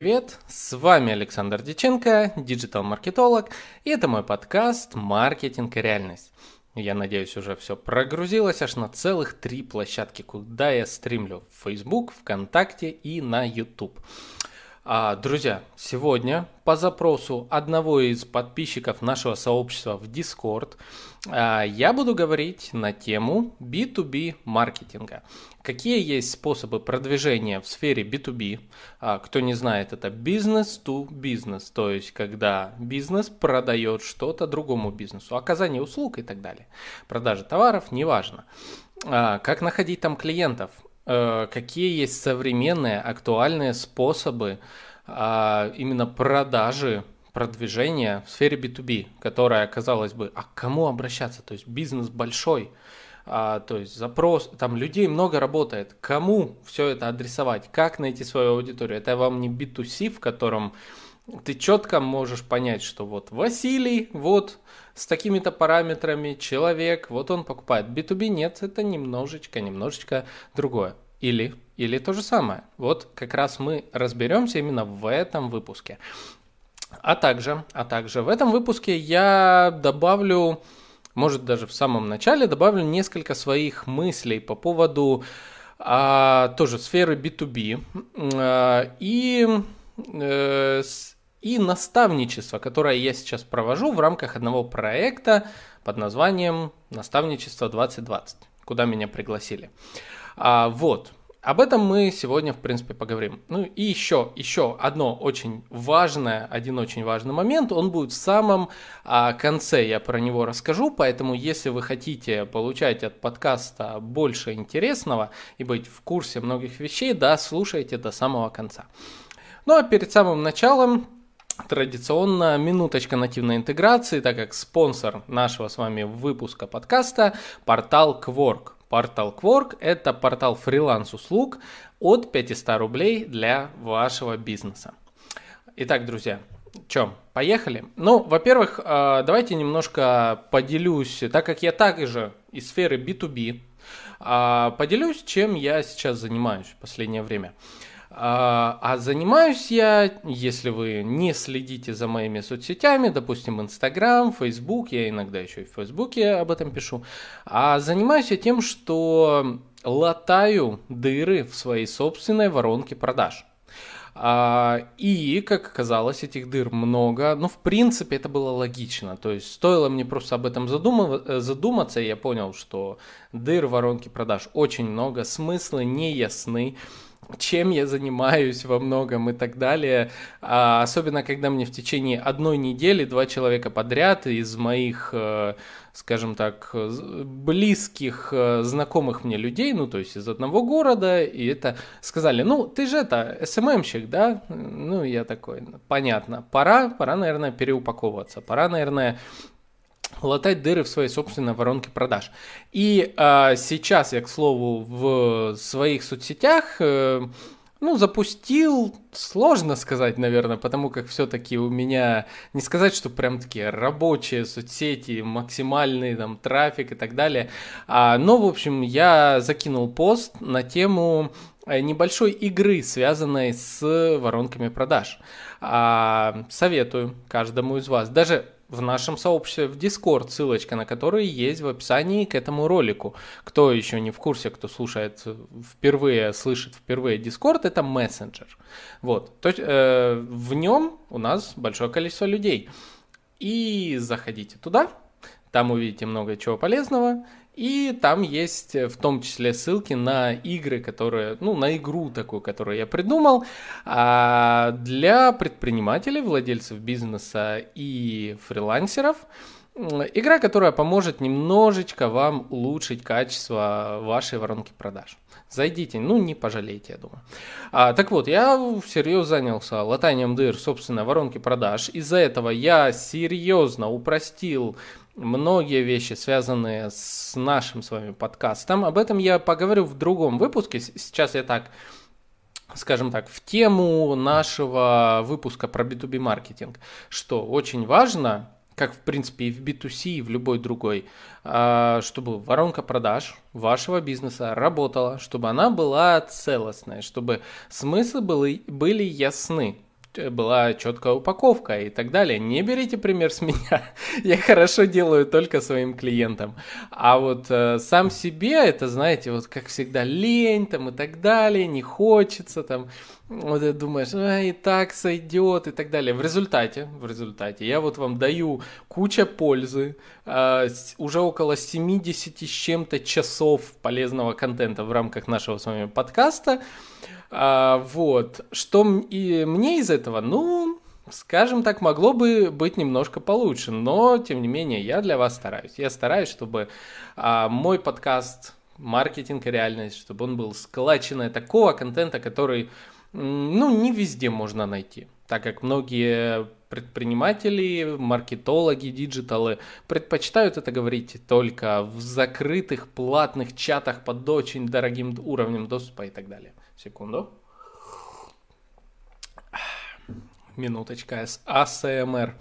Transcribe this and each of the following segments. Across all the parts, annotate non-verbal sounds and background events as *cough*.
Привет, с вами Александр Диченко, диджитал-маркетолог, и это мой подкаст «Маркетинг и реальность». Я надеюсь, уже все прогрузилось аж на целых три площадки, куда я стримлю в Facebook, ВКонтакте и на YouTube. А, друзья, сегодня по запросу одного из подписчиков нашего сообщества в Discord я буду говорить на тему B2B маркетинга. Какие есть способы продвижения в сфере B2B? А, кто не знает, это бизнес to бизнес, то есть когда бизнес продает что-то другому бизнесу, оказание услуг и так далее. Продажа товаров, неважно. Как находить там клиентов? Э, какие есть современные актуальные способы а, именно продажи продвижения в сфере B2B, которая, казалось бы, а к кому обращаться? То есть бизнес большой, а, то есть запрос, там людей много работает. Кому все это адресовать? Как найти свою аудиторию? Это вам не B2C, в котором ты четко можешь понять, что вот Василий, вот с такими-то параметрами, человек, вот он покупает. B2B нет, это немножечко, немножечко другое. Или, или то же самое. Вот как раз мы разберемся именно в этом выпуске. А также, а также в этом выпуске я добавлю, может даже в самом начале добавлю несколько своих мыслей по поводу а, тоже сферы B2B а, и э, и наставничество, которое я сейчас провожу в рамках одного проекта под названием «Наставничество 2020», куда меня пригласили. А, вот, об этом мы сегодня, в принципе, поговорим. Ну и еще, еще одно очень важное, один очень важный момент, он будет в самом а, конце, я про него расскажу, поэтому если вы хотите получать от подкаста больше интересного и быть в курсе многих вещей, да, слушайте до самого конца. Ну а перед самым началом Традиционно минуточка нативной интеграции, так как спонсор нашего с вами выпуска подкаста портал Quark. Портал Quark – это портал фриланс-услуг от 500 рублей для вашего бизнеса. Итак, друзья, что, поехали? Ну, во-первых, э, давайте немножко поделюсь, так как я также из сферы B2B, э, поделюсь, чем я сейчас занимаюсь в последнее время. А, а занимаюсь я, если вы не следите за моими соцсетями, допустим, Инстаграм, Фейсбук, я иногда еще и в Фейсбуке об этом пишу, а занимаюсь я тем, что латаю дыры в своей собственной воронке продаж. А, и, как оказалось, этих дыр много. Ну, в принципе, это было логично. То есть, стоило мне просто об этом задуматься, и я понял, что дыр в воронке продаж очень много, смыслы не ясны чем я занимаюсь во многом и так далее. А, особенно, когда мне в течение одной недели два человека подряд из моих, э, скажем так, близких, э, знакомых мне людей, ну, то есть из одного города, и это сказали, ну, ты же это, СММщик, да? Ну, я такой, понятно, пора, пора, наверное, переупаковываться, пора, наверное, латать дыры в своей собственной воронке продаж. И э, сейчас я, к слову, в своих соцсетях э, ну, запустил, сложно сказать, наверное, потому как все-таки у меня, не сказать, что прям такие рабочие соцсети, максимальный там трафик и так далее, а, но, в общем, я закинул пост на тему э, небольшой игры, связанной с воронками продаж. А, советую каждому из вас, даже в нашем сообществе в Discord, ссылочка на который есть в описании к этому ролику. Кто еще не в курсе, кто слушает впервые, слышит впервые Discord, это мессенджер. Вот, то, э, в нем у нас большое количество людей. И заходите туда, там увидите много чего полезного, и там есть э, в том числе ссылки на игры, которые, ну, на игру такую, которую я придумал а для предпринимателей, владельцев бизнеса и фрилансеров. Игра, которая поможет немножечко вам улучшить качество вашей воронки продаж. Зайдите, ну не пожалеете, я думаю. А, так вот, я всерьез занялся латанием дыр собственной воронки продаж. Из-за этого я серьезно упростил многие вещи, связанные с нашим с вами подкастом. Об этом я поговорю в другом выпуске. Сейчас я так, скажем так, в тему нашего выпуска про B2B маркетинг, что очень важно, как в принципе и в B2C, и в любой другой, а, чтобы воронка продаж вашего бизнеса работала, чтобы она была целостная, чтобы смыслы были, были ясны. Была четкая упаковка и так далее. Не берите пример с меня. *laughs* Я хорошо делаю только своим клиентам. А вот э, сам себе, это, знаете, вот как всегда, лень там и так далее, не хочется там. Вот ты думаешь, а, и так сойдет и так далее. В результате, в результате, я вот вам даю куча пользы, э, уже около 70 с чем-то часов полезного контента в рамках нашего с вами подкаста. А, вот. Что и мне из этого? Ну, скажем так, могло бы быть немножко получше, но, тем не менее, я для вас стараюсь. Я стараюсь, чтобы а, мой подкаст «Маркетинг и реальность», чтобы он был сколаченный такого контента, который, ну, не везде можно найти, так как многие предприниматели, маркетологи, диджиталы предпочитают это говорить только в закрытых платных чатах под очень дорогим уровнем доступа и так далее. Секунду. Минуточка. АСМР.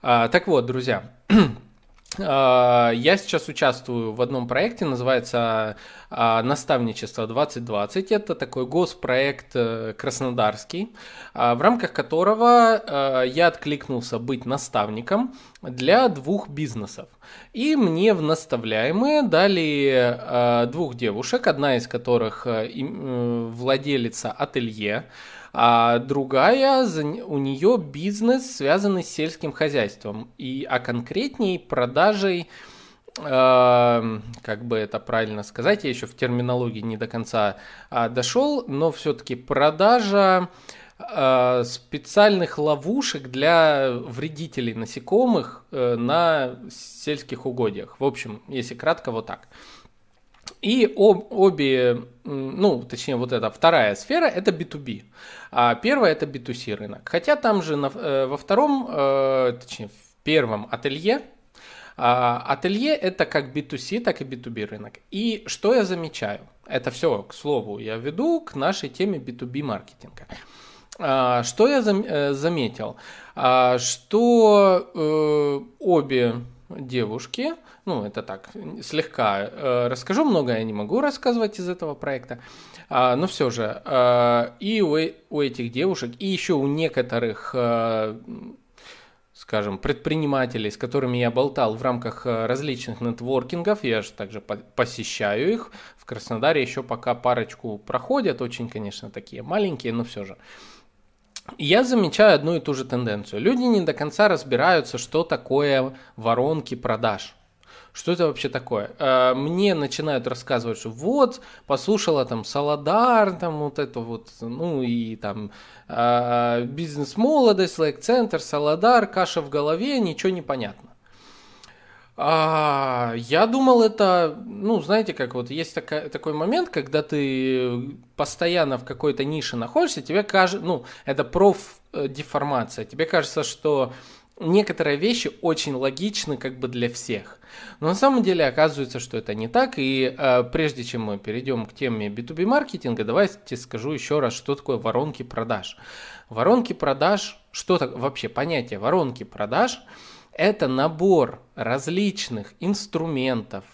А, так вот, друзья. *clears throat* А, я сейчас участвую в одном проекте, называется а, «Наставничество 2020». Это такой госпроект э, краснодарский, а, в рамках которого я откликнулся быть наставником для двух бизнесов. И мне в наставляемые дали двух девушек, одна из которых э, э, владелица ателье, а другая, у нее бизнес, связанный с сельским хозяйством, и, а конкретней продажей, э, как бы это правильно сказать, я еще в терминологии не до конца э, дошел, но все-таки продажа э, специальных ловушек для вредителей насекомых э, на сельских угодьях. В общем, если кратко, вот так. И об, обе, ну, точнее, вот эта вторая сфера – это B2B, а первая – это B2C рынок. Хотя там же на, э, во втором, э, точнее, в первом ателье, а, ателье – это как B2C, так и B2B рынок. И что я замечаю? Это все, к слову, я веду к нашей теме B2B маркетинга. А, что я э, заметил? А, что обе девушки – ну, это так, слегка э, расскажу, многое я не могу рассказывать из этого проекта, а, но все же, э, и у, у этих девушек, и еще у некоторых, э, скажем, предпринимателей, с которыми я болтал в рамках э, различных нетворкингов, я же также по посещаю их, в Краснодаре еще пока парочку проходят, очень, конечно, такие маленькие, но все же. Я замечаю одну и ту же тенденцию. Люди не до конца разбираются, что такое воронки продаж. Что это вообще такое? Э, мне начинают рассказывать, что вот, послушала там Саладар, там вот это вот, ну и там э, бизнес-молодость, лайк-центр, Саладар, каша в голове, ничего не понятно. А, я думал, это, ну, знаете, как вот есть такая, такой момент, когда ты постоянно в какой-то нише находишься, тебе кажется, ну, это профдеформация, тебе кажется, что некоторые вещи очень логичны как бы для всех. Но на самом деле оказывается, что это не так. И э, прежде чем мы перейдем к теме B2B маркетинга, давайте скажу еще раз, что такое воронки продаж. Воронки продаж, что так вообще понятие воронки продаж? Это набор различных инструментов,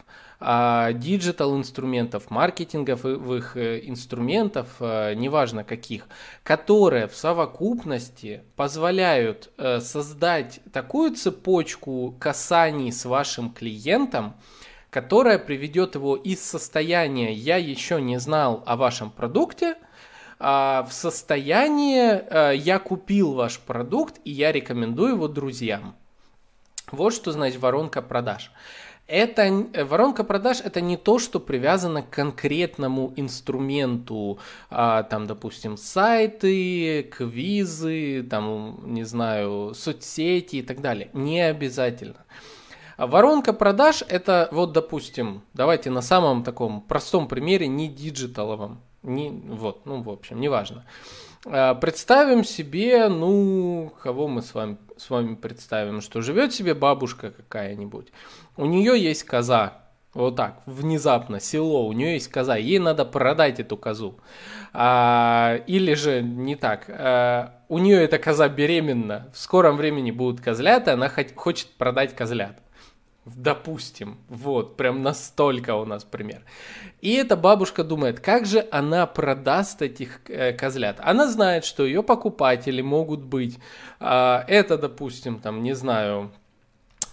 а, digital инструментов, маркетинговых э, инструментов, э, неважно каких, которые в совокупности позволяют э, создать такую цепочку касаний с вашим клиентом, которая приведет его из состояния «я еще не знал о вашем продукте», а, в состояние «я купил ваш продукт и я рекомендую его друзьям». Вот что значит воронка продаж. Это э, воронка продаж это не то, что привязано к конкретному инструменту, а, там, допустим, сайты, квизы, там, не знаю, соцсети и так далее. Не обязательно. Воронка продаж это вот, допустим, давайте на самом таком простом примере, не диджиталовом, не, вот, ну, в общем, неважно. А, представим себе, ну, кого мы с вами, с вами представим, что живет себе бабушка какая-нибудь. У нее есть коза, вот так, внезапно, село, у нее есть коза, ей надо продать эту козу. А, или же не так, а, у нее эта коза беременна, в скором времени будут козлята, она хочет продать козлят. Допустим, вот, прям настолько у нас пример. И эта бабушка думает, как же она продаст этих э, козлят. Она знает, что ее покупатели могут быть. Э, это, допустим, там, не знаю,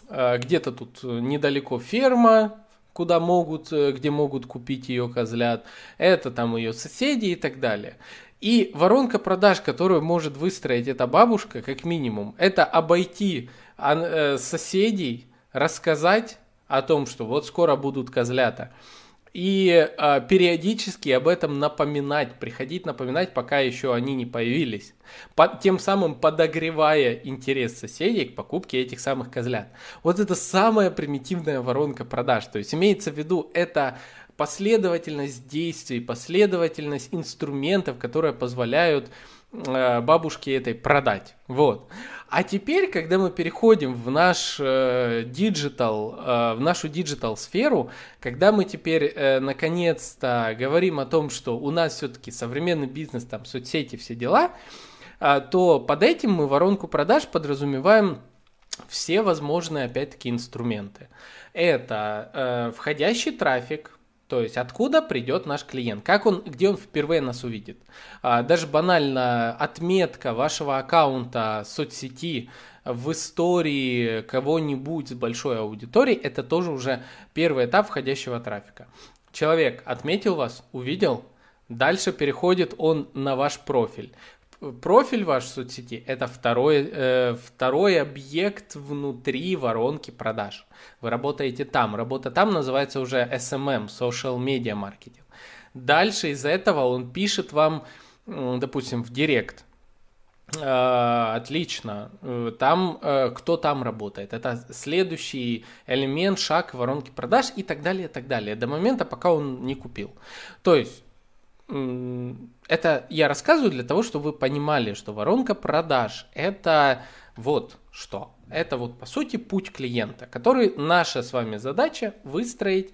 э, где-то тут недалеко ферма, куда могут, э, где могут купить ее козлят. Это там ее соседи и так далее. И воронка продаж, которую может выстроить эта бабушка, как минимум, это обойти э, соседей, рассказать о том, что вот скоро будут козлята. И э, периодически об этом напоминать, приходить напоминать, пока еще они не появились. По, тем самым подогревая интерес соседей к покупке этих самых козлят. Вот это самая примитивная воронка продаж. То есть имеется в виду это последовательность действий, последовательность инструментов, которые позволяют бабушке этой продать. Вот. А теперь, когда мы переходим в наш digital, э, э, в нашу digital сферу, когда мы теперь э, наконец-то говорим о том, что у нас все-таки современный бизнес, там соцсети, все дела, э, то под этим мы воронку продаж подразумеваем все возможные, опять-таки, инструменты. Это э, входящий трафик, то есть откуда придет наш клиент, как он, где он впервые нас увидит. А, даже банально отметка вашего аккаунта соцсети в истории кого-нибудь с большой аудиторией, это тоже уже первый этап входящего трафика. Человек отметил вас, увидел, дальше переходит он на ваш профиль профиль ваш в соцсети – это второй, э, второй объект внутри воронки продаж. Вы работаете там. Работа там называется уже SMM – Social Media Marketing. Дальше из этого он пишет вам, допустим, в Директ. Э, отлично. Э, там, э, кто там работает? Это следующий элемент, шаг воронки продаж и так далее, и так далее. До момента, пока он не купил. То есть это я рассказываю для того, чтобы вы понимали, что воронка продаж это вот что. Это вот по сути путь клиента, который наша с вами задача выстроить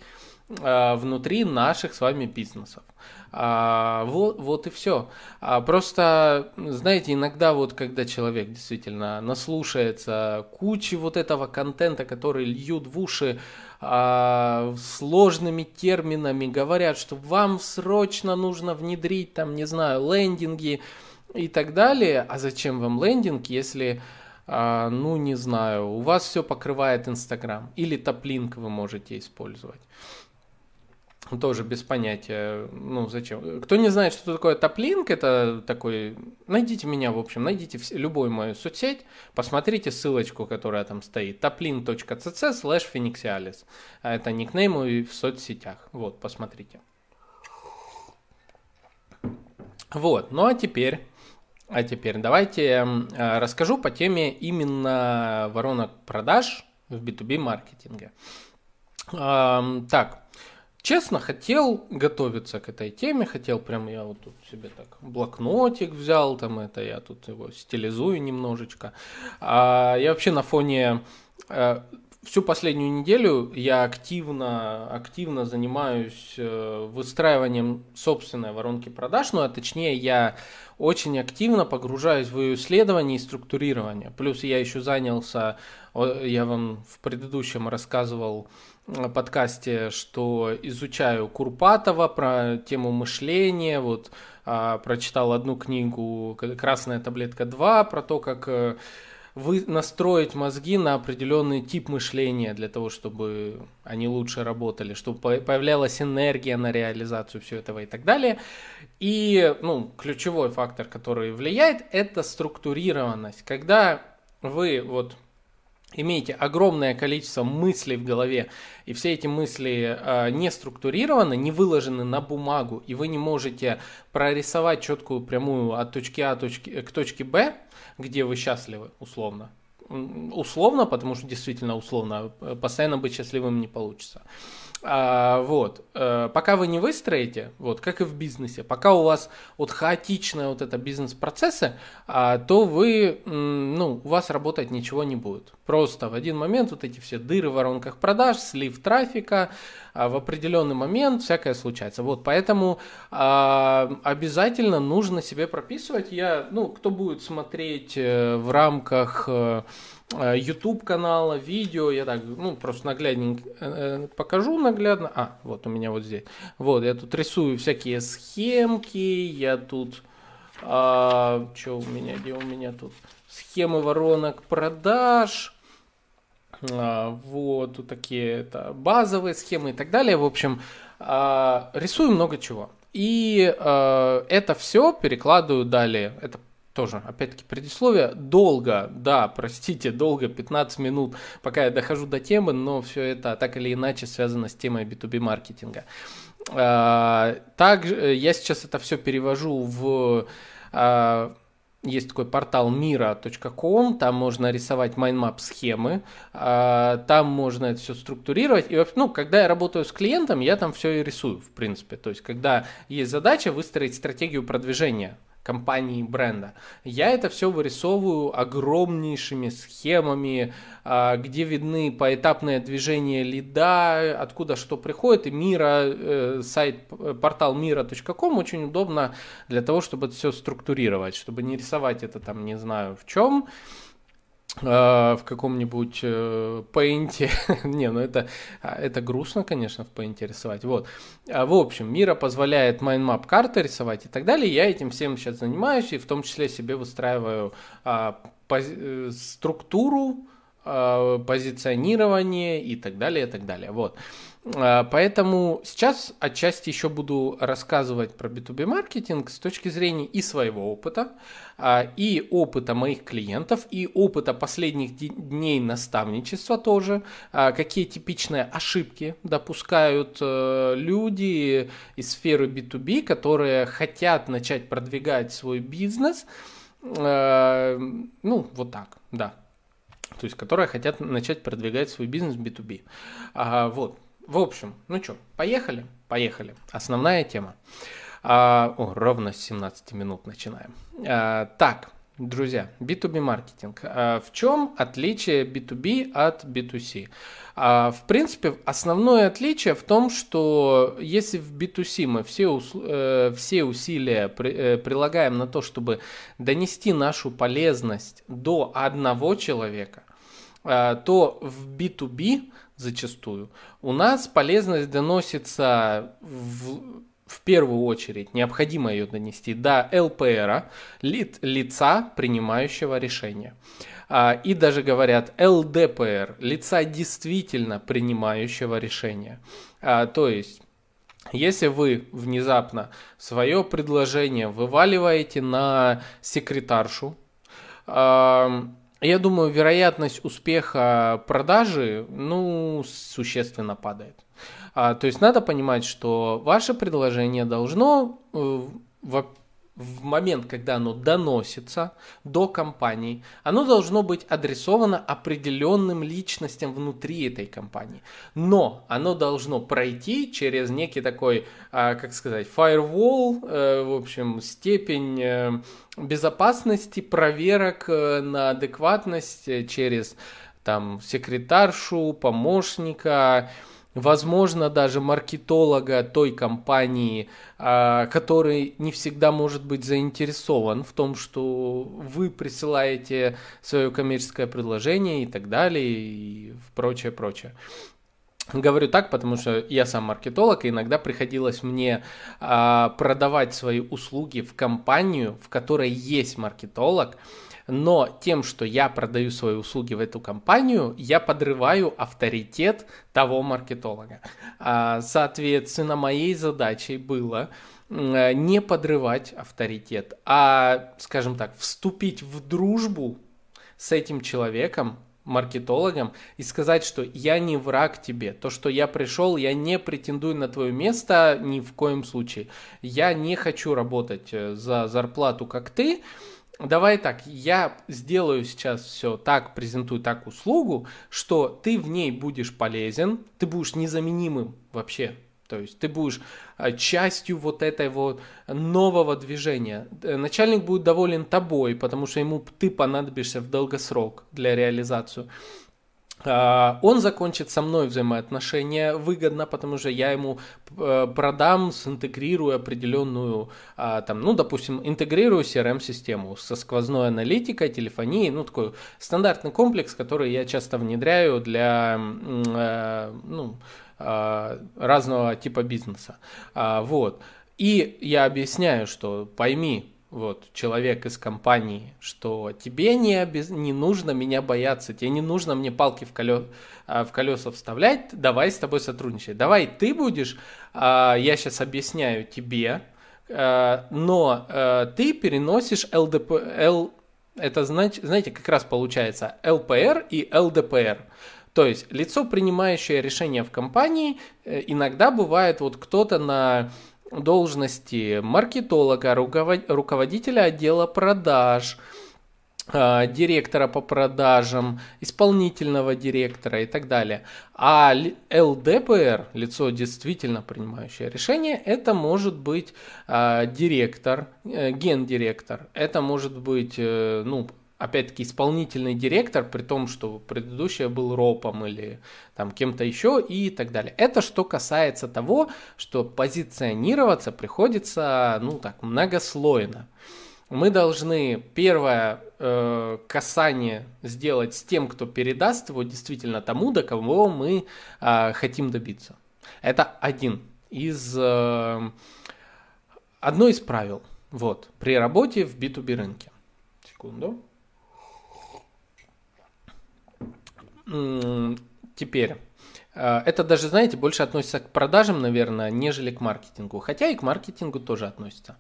э, внутри наших с вами бизнесов. А, вот, вот и все. А, просто, знаете, иногда вот когда человек действительно наслушается кучи вот этого контента, который льют в уши а, сложными терминами, говорят, что вам срочно нужно внедрить там, не знаю, лендинги и так далее. А зачем вам лендинг, если а, ну, не знаю, у вас все покрывает Инстаграм или топлинк вы можете использовать. Тоже без понятия, ну зачем. Кто не знает, что такое топлинк, это такой, найдите меня, в общем, найдите любую мою соцсеть, посмотрите ссылочку, которая там стоит, toplink.cc slash phoenixialis. Это никнейм мой в соцсетях, вот, посмотрите. Вот, ну а теперь, а теперь давайте э, расскажу по теме именно воронок продаж в B2B маркетинге. Так, Честно, хотел готовиться к этой теме, хотел прям я вот тут себе так блокнотик взял, там это я тут его стилизую немножечко. А я вообще на фоне э, всю последнюю неделю я активно, активно занимаюсь э, выстраиванием собственной воронки продаж, ну а точнее я очень активно погружаюсь в ее исследование и структурирование. Плюс я еще занялся, я вам в предыдущем рассказывал подкасте, что изучаю Курпатова про тему мышления, вот а, прочитал одну книгу «Красная таблетка 2» про то, как э, вы настроить мозги на определенный тип мышления для того, чтобы они лучше работали, чтобы появлялась энергия на реализацию всего этого и так далее. И ну, ключевой фактор, который влияет, это структурированность. Когда вы вот имеете огромное количество мыслей в голове, и все эти мысли э, не структурированы, не выложены на бумагу, и вы не можете прорисовать четкую прямую от точки А точки, к точке Б, где вы счастливы, условно. Условно, потому что действительно условно, постоянно быть счастливым не получится. А, вот. А, пока вы не выстроите, вот, как и в бизнесе, пока у вас вот хаотичные вот это бизнес-процессы, а, то вы, ну, у вас работать ничего не будет. Просто в один момент вот эти все дыры в воронках продаж, слив трафика, а в определенный момент всякое случается. Вот, поэтому а, обязательно нужно себе прописывать. Я, ну, кто будет смотреть э, в рамках э, YouTube канала, видео, я так, ну, просто наглядненько э, покажу наглядно. А, вот у меня вот здесь. Вот, я тут рисую всякие схемки, я тут, а, что у меня, где у меня тут, схемы воронок продаж, а, вот, тут такие это, базовые схемы и так далее. В общем, а, рисую много чего. И э, это все перекладываю далее. Это тоже, опять-таки, предисловие. Долго, да, простите, долго, 15 минут, пока я дохожу до темы, но все это так или иначе связано с темой B2B маркетинга. А, также я сейчас это все перевожу в а, есть такой портал Miro.com, там можно рисовать mind map схемы, а, там можно это все структурировать. И, ну, когда я работаю с клиентом, я там все и рисую, в принципе. То есть, когда есть задача выстроить стратегию продвижения компании бренда. Я это все вырисовываю огромнейшими схемами, а, где видны поэтапное движение лида, откуда что приходит, и Miro, э, сайт, портал Miro.com очень удобно для того, чтобы это все структурировать, чтобы не рисовать это там, не знаю в чем, в каком-нибудь э, Paint. *laughs* Не, ну это, а, это грустно, конечно, в Paint рисовать. Вот. А, в общем, Miro позволяет mind map карты рисовать и так далее. Я этим всем сейчас занимаюсь и в том числе себе выстраиваю а, э, структуру, позиционирование и так далее, и так далее. Вот. А, поэтому сейчас отчасти еще буду рассказывать про B2B маркетинг с точки зрения и своего опыта, а, и опыта моих клиентов, и опыта последних дней наставничества тоже, а, какие типичные ошибки допускают э, люди из сферы B2B, которые хотят начать продвигать свой бизнес. Э, ну, вот так, да. То есть, которые хотят начать продвигать свой бизнес B2B. Вот. В общем, ну что, поехали? Поехали. Основная тема. А, о, ровно с 17 минут начинаем. А, так, друзья, B2B маркетинг. А, в чем отличие B2B от B2C? А, в принципе, основное отличие в том, что если в B2C мы все, э, все усилия при, э, прилагаем на то, чтобы донести нашу полезность до одного человека, то в B2B зачастую. У нас полезность доносится в, в первую очередь, необходимо ее донести до ЛПР, ли, лица, принимающего решение. А, и даже говорят ЛДПР, лица действительно принимающего решения. А, то есть если вы внезапно свое предложение вываливаете на секретаршу, я думаю, вероятность успеха продажи, ну, существенно падает. А, то есть надо понимать, что ваше предложение должно, э, в момент, когда оно доносится до компании, оно должно быть адресовано определенным личностям внутри этой компании. Но оно должно пройти через некий такой, а, как сказать, firewall, э, в общем, степень э, безопасности, проверок э, на адекватность через там секретаршу, помощника, возможно, даже маркетолога той компании, а, который не всегда может быть заинтересован в том, что вы присылаете свое коммерческое предложение и так далее, и прочее, прочее. Говорю так, потому что я сам маркетолог, и иногда приходилось мне а, продавать свои услуги в компанию, в которой есть маркетолог, но тем, что я продаю свои услуги в эту компанию, я подрываю авторитет того маркетолога. А, соответственно, моей задачей было не подрывать авторитет, а, скажем так, вступить в дружбу с этим человеком, маркетологом и сказать, что я не враг тебе. То, что я пришел, я не претендую на твое место ни в коем случае. Я не хочу работать э, за зарплату, как ты. Давай так, я сделаю сейчас все так, презентую так услугу, что ты в ней будешь полезен, ты будешь незаменимым вообще. То есть ты будешь а, частью вот этой вот нового движения. Э, начальник будет доволен тобой, потому что ему ты понадобишься в долгосрок для реализации. А, он закончит со мной взаимоотношения выгодно, потому что я ему э, продам, синтегрирую определенную, а, там, ну, допустим, интегрирую CRM-систему со сквозной аналитикой, телефонией, ну, такой стандартный комплекс, который я часто внедряю для, э, ну, а, разного типа бизнеса. Вот. И я объясняю, что пойми, вот, человек из компании, что тебе не, обез... не нужно меня бояться, тебе не нужно мне палки в, колё... А, в колеса вставлять, давай с тобой сотрудничать. Давай ты будешь, а, я сейчас объясняю тебе, а, но ты переносишь ЛДП... Л... Это, знаете, как раз получается ЛПР и ЛДПР. То есть лицо, принимающее решение в компании, э, иногда бывает вот кто-то на должности маркетолога, руководителя отдела продаж, а, директора по продажам, исполнительного директора и так далее. А ЛДПР, лицо действительно принимающее решение, это может быть а, директор, э, гендиректор, это может быть э, ну, опять-таки, исполнительный директор, при том, что предыдущий был ропом или там кем-то еще и так далее. Это что касается того, что позиционироваться приходится, ну так, многослойно. Мы должны первое э, касание сделать с тем, кто передаст его действительно тому, до кого мы э, хотим добиться. Это один из э, одно из правил. Вот при работе в B2B рынке. Секунду. Теперь, э, это даже, знаете, больше относится к продажам, наверное, нежели к маркетингу. Хотя и к маркетингу тоже относится.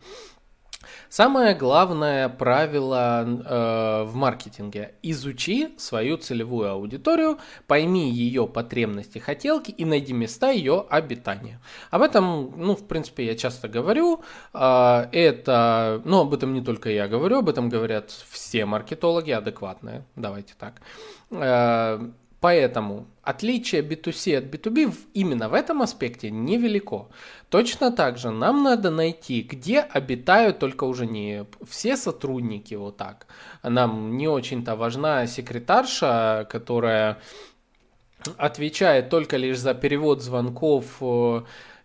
Самое главное правило э, в маркетинге – изучи свою целевую аудиторию, пойми ее потребности, хотелки и найди места ее обитания. Об этом, ну, в принципе, я часто говорю. Э, это, ну, об этом не только я говорю, об этом говорят все маркетологи адекватные, давайте так. Э, Поэтому отличие B2C от B2B именно в этом аспекте невелико. Точно так же нам надо найти, где обитают только уже не все сотрудники вот так. Нам не очень-то важна секретарша, которая отвечает только лишь за перевод звонков э,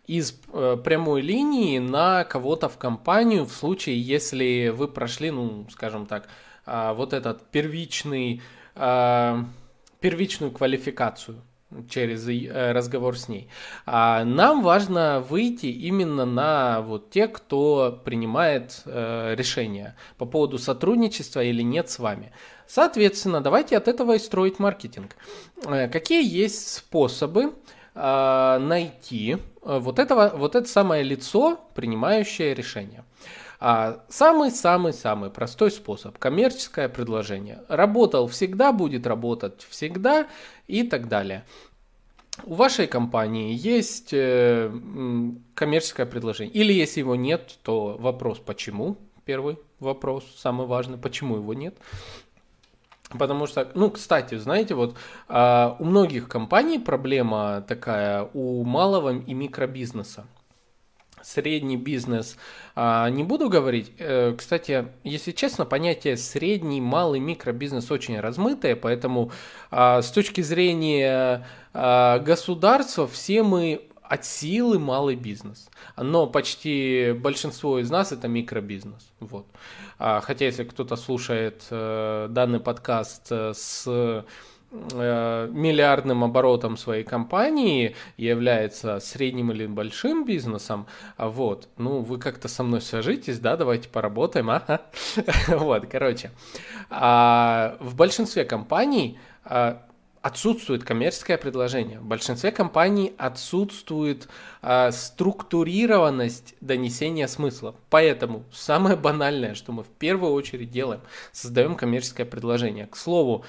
из э, прямой линии на кого-то в компанию в случае, если вы прошли, ну, скажем так, а, вот этот первичный а, первичную квалификацию через э, разговор с ней. А нам важно выйти именно на вот тех, кто принимает э, решения по поводу сотрудничества или нет с вами. Соответственно, давайте от этого и строить маркетинг. Э, какие есть способы э, найти э, вот, этого, вот это самое лицо, принимающее решение? Самый-самый-самый простой способ – коммерческое предложение. Работал всегда, будет работать всегда и так далее. У вашей компании есть э, коммерческое предложение. Или если его нет, то вопрос почему? Первый вопрос, самый важный, почему его нет? Потому что, ну, кстати, знаете, вот а, у многих компаний проблема такая у малого и микробизнеса средний бизнес а, не буду говорить. Э, кстати, если честно, понятие средний, малый микробизнес очень размытое, поэтому а, с точки зрения а, государства все мы от силы малый бизнес. Но почти большинство из нас это микробизнес. Вот. Хотя если кто-то слушает э, данный подкаст э, с миллиардным оборотом своей компании является средним или большим бизнесом, а вот, ну, вы как-то со мной свяжитесь, да, давайте поработаем, ага. *laughs* Вот, короче, а в большинстве компаний а, отсутствует коммерческое предложение. В большинстве компаний отсутствует структурированность донесения смысла. Поэтому самое банальное, что мы в первую очередь делаем, создаем коммерческое предложение. К слову,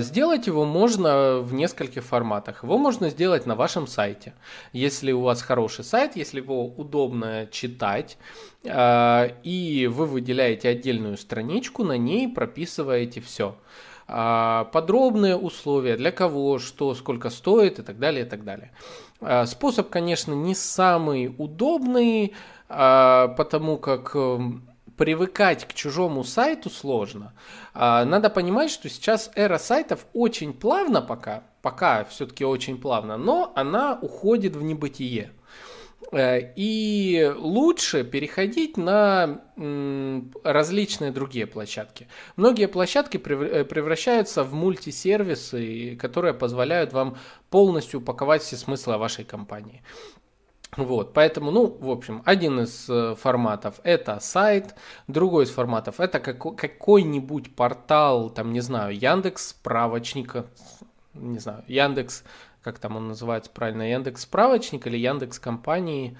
сделать его можно в нескольких форматах. Его можно сделать на вашем сайте. Если у вас хороший сайт, если его удобно читать, а, и вы выделяете отдельную страничку, на ней прописываете все. А, подробные условия, для кого, что, сколько стоит и так далее, и так далее. Способ, конечно, не самый удобный, потому как привыкать к чужому сайту сложно. А, надо понимать, что сейчас эра сайтов очень плавно пока, пока все-таки очень плавно, но она уходит в небытие. Э, и лучше переходить на различные другие площадки. Многие площадки э, превращаются в мультисервисы, которые позволяют вам полностью упаковать все смыслы вашей компании. Вот, поэтому, ну, в общем, один из э, форматов это сайт, другой из форматов это какой-нибудь портал, там, не знаю, Яндекс справочника, не знаю, Яндекс как там он называется правильно, Яндекс справочник или Яндекс компании,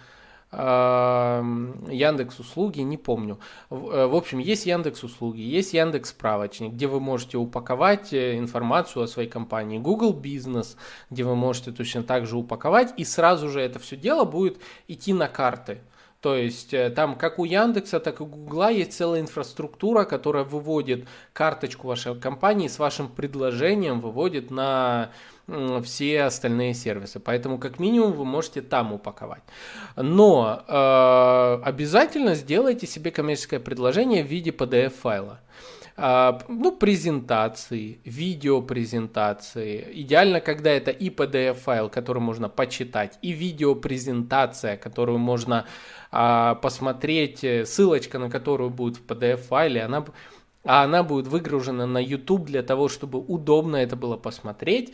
Яндекс услуги, не помню. Э, в общем, есть Яндекс услуги, есть Яндекс справочник, где вы можете упаковать э, информацию о своей компании. Google бизнес, где вы можете точно так же упаковать, и сразу же это все дело будет идти на карты. То есть э, там как у Яндекса, так и у Гугла есть целая инфраструктура, которая выводит карточку вашей компании с вашим предложением, выводит на все остальные сервисы. Поэтому как минимум вы можете там упаковать. Но э, обязательно сделайте себе коммерческое предложение в виде PDF файла. Э, ну, презентации, видеопрезентации. Идеально, когда это и PDF файл, который можно почитать, и видеопрезентация, которую можно э, посмотреть, ссылочка на которую будет в PDF файле, она а она будет выгружена на YouTube для того, чтобы удобно это было посмотреть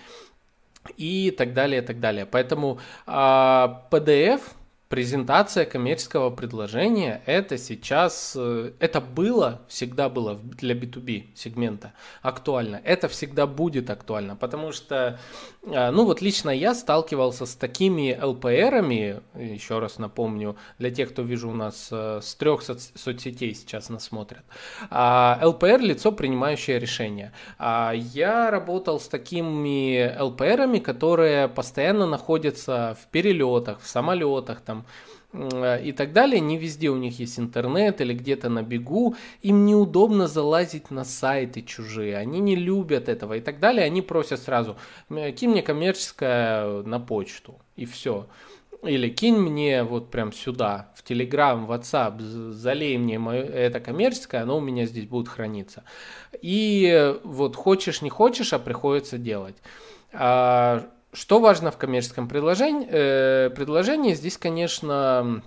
и так далее, и так далее. Поэтому а, PDF презентация коммерческого предложения это сейчас, э, это было, всегда было для B2B сегмента актуально. Это всегда будет актуально, потому что, ну вот лично я сталкивался с такими LPR-ами, еще раз напомню, для тех, кто вижу у нас э, с трех соц- соцсетей сейчас нас смотрят. LPR – лицо, принимающее решение. А я работал с такими LPR-ами, которые постоянно находятся в перелетах, в самолетах, там, и так далее. Не везде у них есть интернет или где-то на бегу. Им неудобно залазить на сайты чужие. Они не любят этого и так далее. Они просят сразу, кинь мне коммерческое на почту. И все. Или кинь мне вот прям сюда, в Telegram, WhatsApp, залей мне мое, это коммерческое, оно у меня здесь будет храниться. И вот хочешь, не хочешь, а приходится делать. Что важно в коммерческом предложении? Э, предложении здесь, конечно,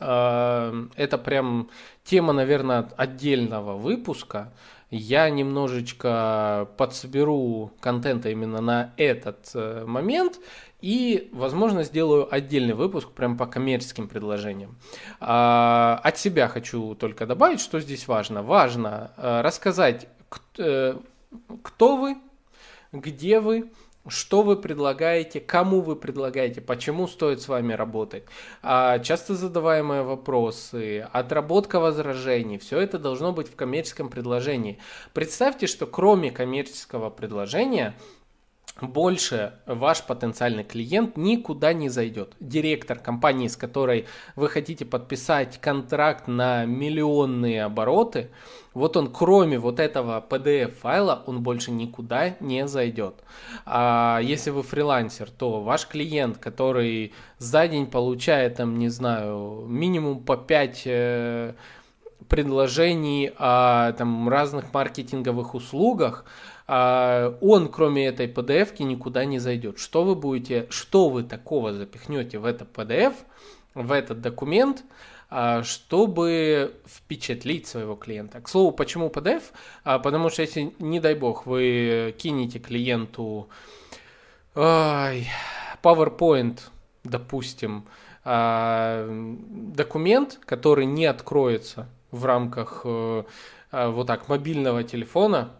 э, это прям тема, наверное, отдельного выпуска. Я немножечко подсоберу контента именно на этот э, момент и, возможно, сделаю отдельный выпуск прям по коммерческим предложениям. А, от себя хочу только добавить, что здесь важно. Важно э, рассказать, э, кто вы, где вы, что вы предлагаете, кому вы предлагаете, почему стоит с вами работать, а, часто задаваемые вопросы, отработка возражений, все это должно быть в коммерческом предложении. Представьте, что кроме коммерческого предложения больше ваш потенциальный клиент никуда не зайдет. Директор компании, с которой вы хотите подписать контракт на миллионные обороты, вот он кроме вот этого PDF файла, он больше никуда не зайдет. А если вы фрилансер, то ваш клиент, который за день получает там, не знаю, минимум по 5 э, предложений о там, разных маркетинговых услугах, он, кроме этой PDF, никуда не зайдет. Что вы будете, что вы такого запихнете в это PDF, в этот документ, а, чтобы впечатлить своего клиента. К слову, почему PDF? А, потому что если, не дай бог, вы кинете клиенту PowerPoint, допустим, документ, который не откроется в рамках э, вот так мобильного телефона,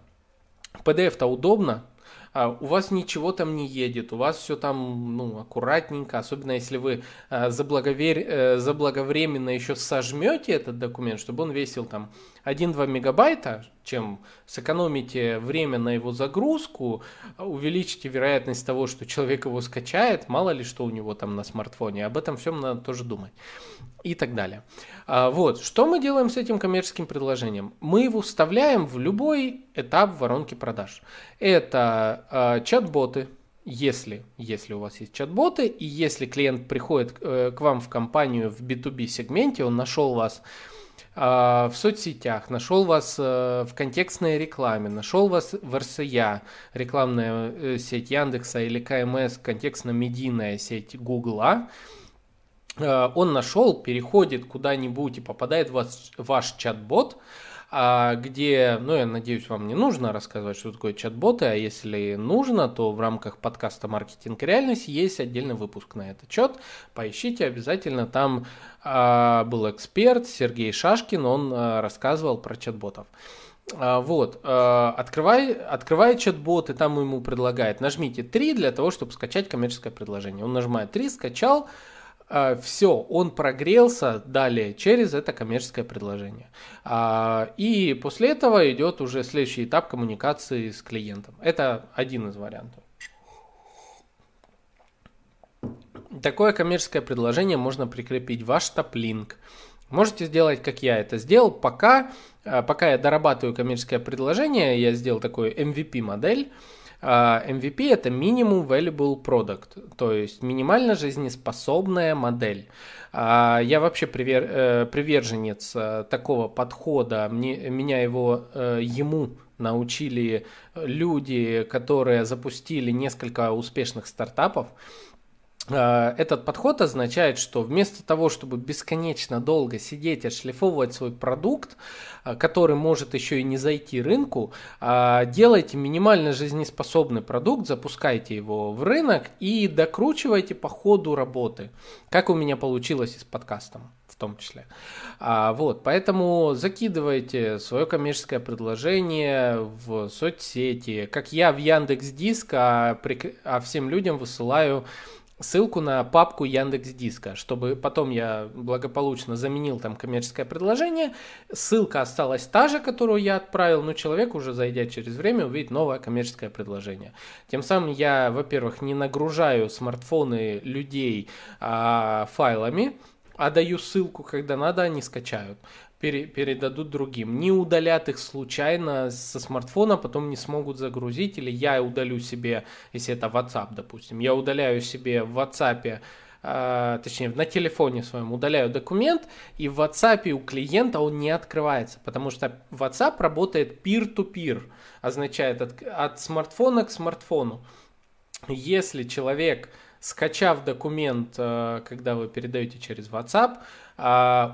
PDF-то удобно, а у вас ничего там не едет, у вас все там ну, аккуратненько, особенно если вы а, заблаговер... Э, заблаговременно еще сожмете этот документ, чтобы он весил там 1-2 мегабайта, чем сэкономите время на его загрузку, увеличите вероятность того, что человек его скачает, мало ли что у него там на смартфоне, об этом всем надо тоже думать и так далее. А, вот, что мы делаем с этим коммерческим предложением? Мы его вставляем в любой этап воронки продаж. Это э, чат-боты, если, если у вас есть чат-боты, и если клиент приходит э, к вам в компанию в B2B сегменте, он нашел вас в соцсетях, нашел вас в контекстной рекламе, нашел вас в РСЯ, рекламная сеть Яндекса или КМС, контекстно-медийная сеть Гугла, он нашел, переходит куда-нибудь и попадает в ваш, ваш чат-бот, а где, ну, я надеюсь, вам не нужно рассказывать, что такое чат-боты, а если нужно, то в рамках подкаста «Маркетинг и реальность» есть отдельный выпуск на этот счет. Поищите обязательно, там а, был эксперт Сергей Шашкин, он а, рассказывал про чат-ботов. А, вот, а, открывай, открывает чат-бот, и там ему предлагает, нажмите 3 для того, чтобы скачать коммерческое предложение. Он нажимает 3, скачал, а, все, он прогрелся далее через это коммерческое предложение. А, и после этого идет уже следующий этап коммуникации с клиентом. Это один из вариантов. Такое коммерческое предложение можно прикрепить в ваш топ-линк. Можете сделать, как я это сделал, пока, а, пока я дорабатываю коммерческое предложение, я сделал такую MVP-модель, а, MVP это Minimum Valuable Product, то есть минимально жизнеспособная модель. А, я вообще привер, э, приверженец э, такого подхода. Мне, меня его э, ему научили люди, которые запустили несколько успешных стартапов. А, этот подход означает, что вместо того, чтобы бесконечно долго сидеть, отшлифовывать свой продукт, а, который может еще и не зайти рынку, а, делайте минимально жизнеспособный продукт, запускайте его в рынок и докручивайте по ходу работы, как у меня получилось и с подкастом в том числе. Вот, поэтому закидывайте свое коммерческое предложение в соцсети, как я в Яндекс Диск, а всем людям высылаю ссылку на папку Яндекс Диска, чтобы потом я благополучно заменил там коммерческое предложение. Ссылка осталась та же, которую я отправил, но человек уже зайдя через время увидит новое коммерческое предложение. Тем самым я, во-первых, не нагружаю смартфоны людей а, файлами, а даю ссылку, когда надо, они скачают пере, передадут другим. Не удалят их случайно со смартфона, потом не смогут загрузить. Или я удалю себе, если это WhatsApp, допустим, я удаляю себе в WhatsApp Uh, точнее, на телефоне своем удаляю документ, и в WhatsApp у клиента он не открывается, потому что WhatsApp работает peer-to-peer, означает от, от смартфона к смартфону. Если человек, скачав документ, uh, когда вы передаете через WhatsApp,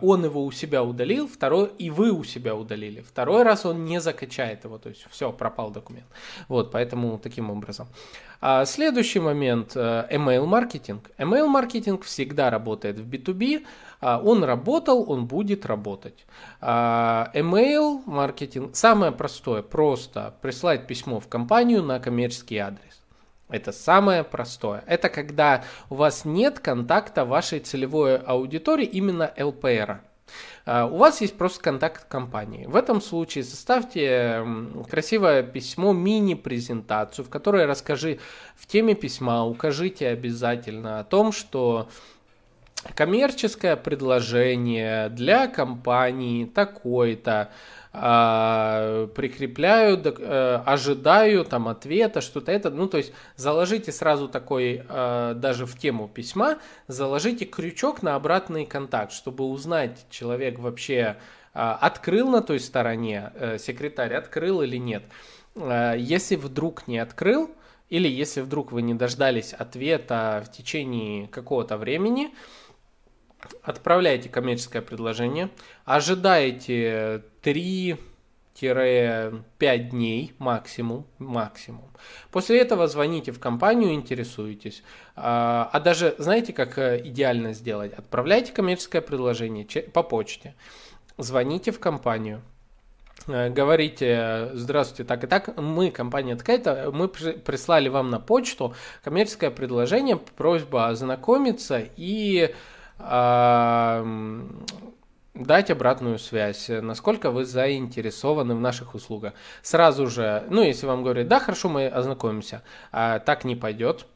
он его у себя удалил, второй, и вы у себя удалили. Второй раз он не закачает его, то есть все, пропал документ. Вот, поэтому таким образом. А следующий момент, э, email маркетинг. Email маркетинг всегда работает в B2B, а, он работал, он будет работать. А, email маркетинг, самое простое, просто прислать письмо в компанию на коммерческий адрес. Это самое простое. Это когда у вас нет контакта вашей целевой аудитории, именно ЛПР. А, у вас есть просто контакт компании. В этом случае составьте красивое письмо, мини-презентацию, в которой расскажи в теме письма, укажите обязательно о том, что коммерческое предложение для компании такой-то, а, прикрепляю, э, ожидаю там ответа, что-то это. Ну, то есть заложите сразу такой, а, даже в тему письма, заложите крючок на обратный контакт, чтобы узнать, человек вообще а, открыл на той стороне, э, секретарь открыл или нет. Если вдруг не открыл, или если вдруг вы не дождались ответа в течение какого-то времени, отправляете коммерческое предложение, ожидаете 3 5 дней максимум, максимум. После этого звоните в компанию, интересуетесь. А, а даже, знаете, как э, идеально сделать? Отправляйте коммерческое предложение по почте, звоните в компанию, э, говорите, здравствуйте, так и так, мы, компания такая-то, мы прислали вам на почту коммерческое предложение, просьба ознакомиться и дать обратную связь, насколько вы заинтересованы в наших услугах. Сразу же, ну, если вам говорят, да, хорошо, мы ознакомимся, а так не пойдет.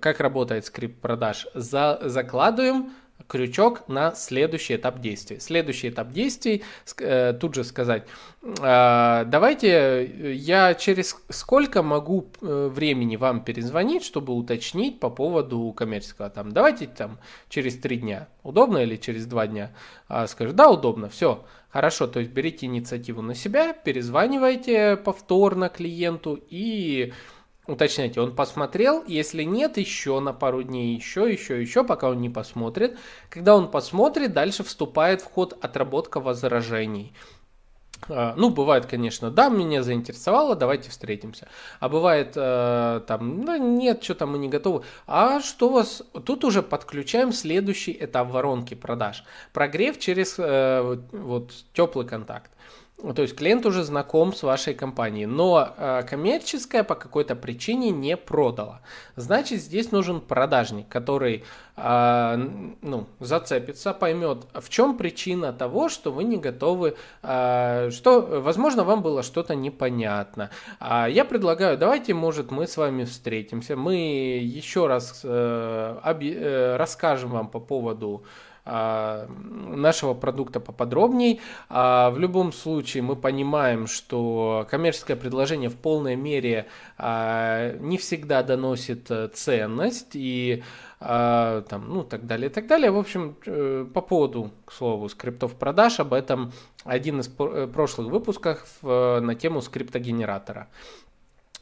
Как работает скрипт продаж? За, закладываем крючок на следующий этап действий. Следующий этап действий, э, тут же сказать, э, давайте я через сколько могу э, времени вам перезвонить, чтобы уточнить по поводу коммерческого. Там, давайте там через три дня. Удобно или через два дня? А, скажу, да, удобно, все. Хорошо, то есть берите инициативу на себя, перезванивайте повторно клиенту и уточняйте, он посмотрел, если нет, еще на пару дней, еще, еще, еще, пока он не посмотрит. Когда он посмотрит, дальше вступает в ход отработка возражений. А, ну, бывает, конечно, да, меня заинтересовало, давайте встретимся. А бывает, э, там, ну, нет, что-то мы не готовы. А что у вас... Тут уже подключаем следующий этап воронки продаж. Прогрев через э, вот теплый контакт. То есть клиент уже знаком с вашей компанией, но э, коммерческая по какой-то причине не продала. Значит, здесь нужен продажник, который э, ну, зацепится, поймет, в чем причина того, что вы не готовы, э, что, возможно, вам было что-то непонятно. А я предлагаю, давайте, может, мы с вами встретимся, мы еще раз э, обе, э, расскажем вам по поводу нашего продукта поподробней. А, в любом случае мы понимаем, что коммерческое предложение в полной мере а, не всегда доносит э, ценность и там, ну, так далее, так далее. В общем, э, по поводу, к слову, скриптов продаж, об этом один из э, прошлых выпусков на тему скриптогенератора. А,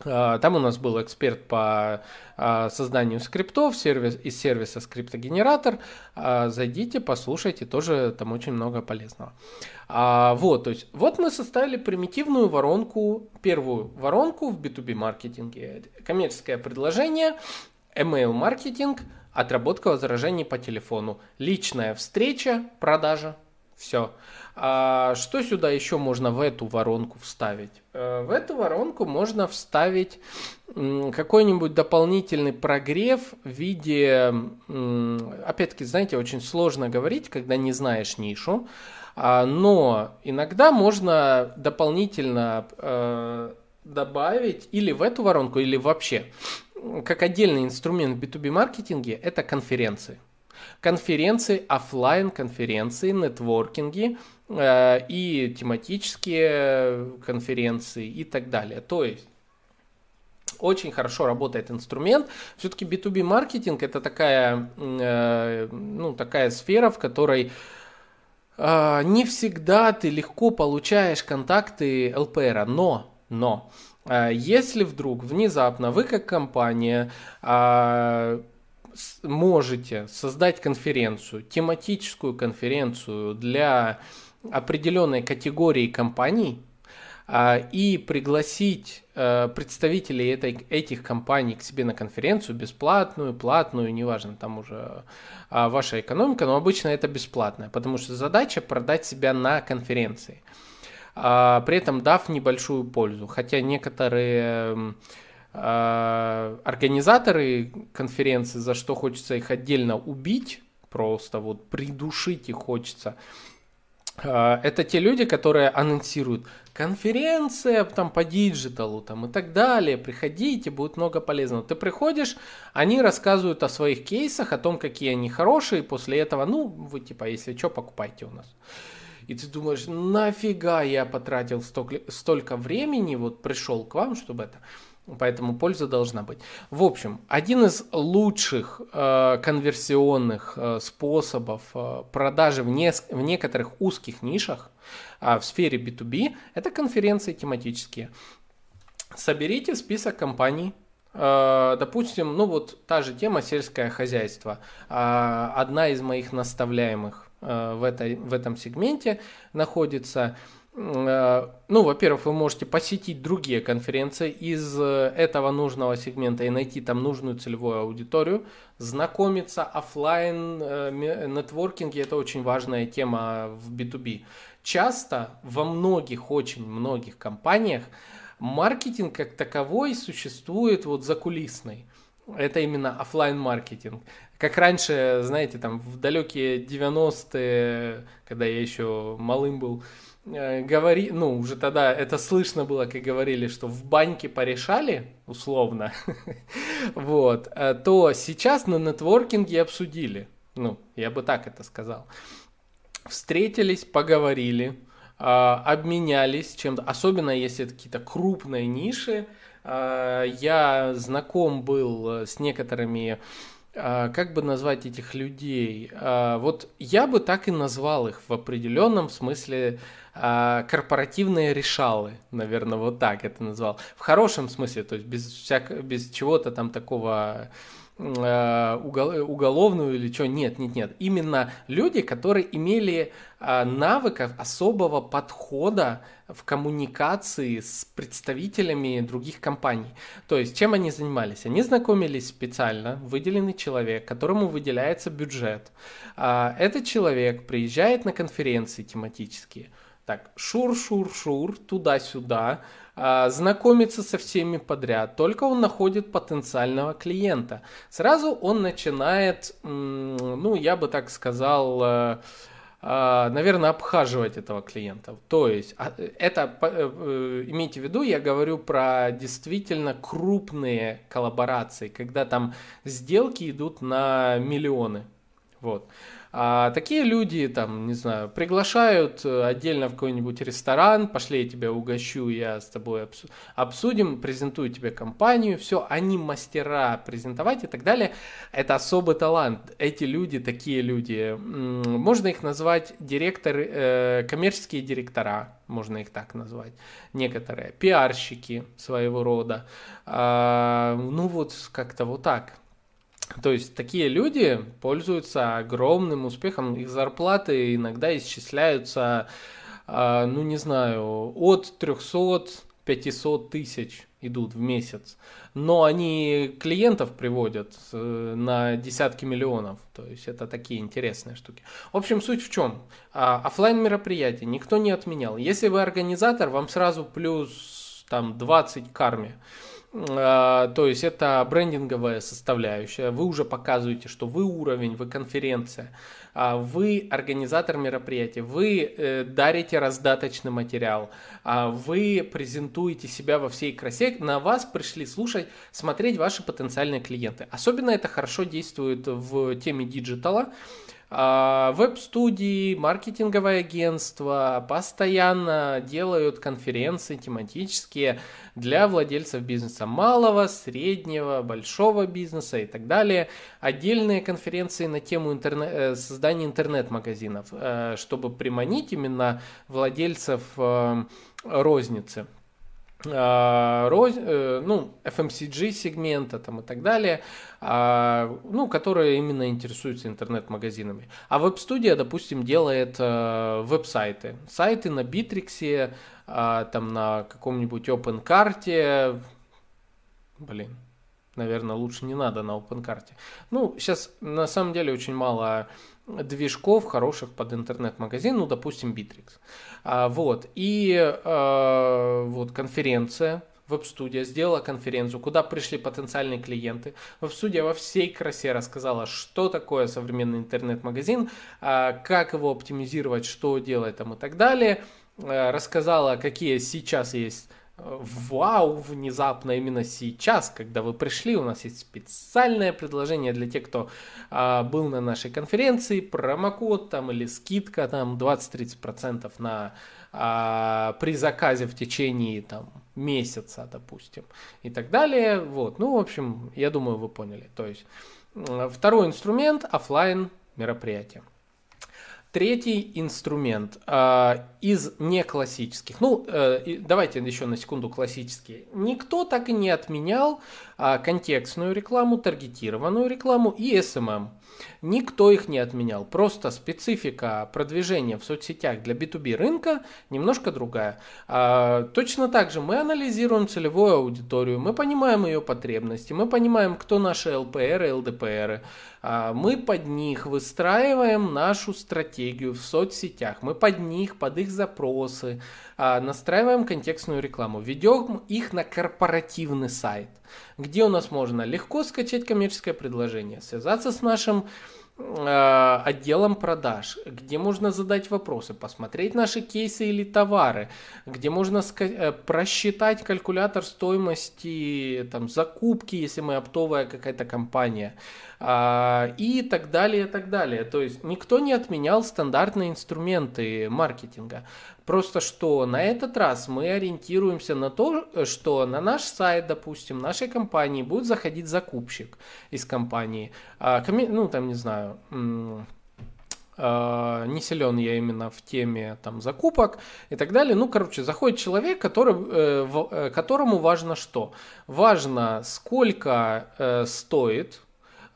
там у нас был эксперт по а, созданию скриптов сервис, из сервиса скриптогенератор. А, зайдите, послушайте, тоже там очень много полезного. Вот, то есть, вот мы составили примитивную воронку, первую воронку в B2B маркетинге. Коммерческое предложение, email маркетинг, отработка возражений по телефону, личная встреча, продажа, все. А что сюда еще можно в эту воронку вставить? Э, в эту воронку можно вставить какой-нибудь дополнительный прогрев в виде, опять-таки, знаете, очень сложно говорить, когда не знаешь нишу, а, но иногда можно дополнительно э, добавить или в эту воронку, или вообще, как отдельный инструмент в B2B маркетинге, это конференции конференции, офлайн конференции, нетворкинги и тематические конференции и так далее. То есть очень хорошо работает инструмент. Все-таки B2B маркетинг это такая, э, ну, такая сфера, в которой э, не всегда ты легко получаешь контакты ЛПР, но, но э, если вдруг внезапно вы как компания э, можете создать конференцию, тематическую конференцию для определенной категории компаний а, и пригласить э, представителей этой, этих компаний к себе на конференцию, бесплатную, платную, неважно, там уже а, ваша экономика, но обычно это бесплатная, потому что задача продать себя на конференции, а, при этом дав небольшую пользу, хотя некоторые организаторы конференции, за что хочется их отдельно убить, просто вот придушить их хочется. А, это те люди, которые анонсируют конференция там по диджиталу там и так далее, приходите, будет много полезного. Ты приходишь, они рассказывают о своих кейсах, о том, какие они хорошие, после этого, ну, вы типа, если что, покупайте у нас. И ты думаешь, нафига я потратил столько, столько времени, вот пришел к вам, чтобы это... Поэтому польза должна быть. В общем, один из лучших э, конверсионных э, способов э, продажи в, не, в некоторых узких нишах э, в сфере B2B это конференции тематические. Соберите список компаний, э, допустим, ну вот та же тема сельское хозяйство. Э, одна из моих наставляемых э, в, этой, в этом сегменте находится. Э, ну, во-первых, вы можете посетить другие конференции из э, этого нужного сегмента и найти там нужную целевую аудиторию, знакомиться офлайн, э, нетворкинге, это очень важная тема в B2B. Часто во многих, очень многих компаниях маркетинг как таковой существует вот закулисный. Это именно офлайн маркетинг. Как раньше, знаете, там в далекие 90-е, когда я еще малым был, говори, ну, уже тогда это слышно было, как говорили, что в баньке порешали, условно, *laughs* вот, э, то сейчас на нетворкинге обсудили, ну, я бы так это сказал. Встретились, поговорили, э, обменялись чем-то, особенно если это какие-то крупные ниши. Я знаком был с некоторыми как бы назвать этих людей? Вот я бы так и назвал их в определенном смысле корпоративные решалы, наверное, вот так это назвал. В хорошем смысле, то есть без, всяк... без чего-то там такого уголовную или что. Нет, нет, нет. Именно люди, которые имели навыков особого подхода в коммуникации с представителями других компаний. То есть, чем они занимались? Они знакомились специально, выделенный человек, которому выделяется бюджет. А, этот человек приезжает на конференции тематические, так, шур-шур-шур, туда-сюда, а, знакомится со всеми подряд, только он находит потенциального клиента. Сразу он начинает, ну, я бы так сказал, э, а, наверное, обхаживать этого клиента. То есть, а, это, э, имейте в виду, я говорю про действительно крупные коллаборации, когда там сделки идут на миллионы. Вот. А такие люди, там, не знаю, приглашают э, отдельно в какой-нибудь ресторан, пошли я тебя угощу, я с тобой обсудим, презентую тебе компанию, все, они мастера презентовать и так далее. Это особый талант. Эти люди, такие люди, можно их назвать директоры, э, коммерческие директора, можно их так назвать, некоторые, пиарщики своего рода. А, ну вот как-то вот так. То есть такие люди пользуются огромным успехом, их зарплаты иногда исчисляются, а, ну не знаю, от 300-500 тысяч идут в месяц. Но они клиентов приводят э, на десятки миллионов. То есть это такие интересные штуки. В общем, суть в чем? А, офлайн мероприятие никто не отменял. Если вы организатор, вам сразу плюс там 20 карме. А, то есть это брендинговая составляющая. Вы уже показываете, что вы уровень, вы конференция, а вы организатор мероприятия, вы э, дарите раздаточный материал, а вы презентуете себя во всей красе. На вас пришли слушать, смотреть ваши потенциальные клиенты. Особенно это хорошо действует в теме диджитала. А, веб-студии, маркетинговое агентство постоянно делают конференции тематические для владельцев бизнеса малого, среднего, большого бизнеса и так далее. Отдельные конференции на тему интернет, э, создания интернет-магазинов, э, чтобы приманить именно владельцев э, розницы. А, э, ну, FMCG сегмента там и так далее, а, ну, которые именно интересуются интернет-магазинами. А веб-студия, допустим, делает э, веб-сайты. Сайты на Битриксе, а, там на каком-нибудь OpenCart, блин, наверное, лучше не надо на OpenCart. Ну, сейчас на самом деле очень мало движков хороших под интернет-магазин, ну, допустим, Bittrex. А, вот, и а, вот конференция, веб-студия сделала конференцию, куда пришли потенциальные клиенты. Веб-студия во всей красе рассказала, что такое современный интернет-магазин, а, как его оптимизировать, что делать там и так далее. А, рассказала, какие сейчас есть вау, внезапно именно сейчас, когда вы пришли, у нас есть специальное предложение для тех, кто а, был на нашей конференции, промокод там или скидка там 20-30% на а, при заказе в течение там месяца, допустим, и так далее. Вот, ну, в общем, я думаю, вы поняли. То есть второй инструмент офлайн мероприятия. Третий инструмент э, из неклассических. Ну, э, давайте еще на секунду классические. Никто так и не отменял э, контекстную рекламу, таргетированную рекламу и SMM. Никто их не отменял. Просто специфика продвижения в соцсетях для B2B рынка немножко другая. А, точно так же мы анализируем целевую аудиторию, мы понимаем ее потребности, мы понимаем, кто наши ЛПР и ЛДПР. А, мы под них выстраиваем нашу стратегию в соцсетях, мы под них, под их запросы настраиваем контекстную рекламу, ведем их на корпоративный сайт, где у нас можно легко скачать коммерческое предложение, связаться с нашим а, отделом продаж, где можно задать вопросы, посмотреть наши кейсы или товары, где можно э, просчитать калькулятор стоимости там, закупки, если мы оптовая какая-то компания, а, и так далее, и так далее. То есть никто не отменял стандартные инструменты маркетинга. Просто что на этот раз мы ориентируемся на то, что на наш сайт, допустим, нашей компании будет заходить закупщик из компании. А, ну, там, не знаю, Uh, не силен я именно в теме там закупок и так далее. Ну, короче, заходит человек, который, э, э, которому важно что? Важно, сколько э, стоит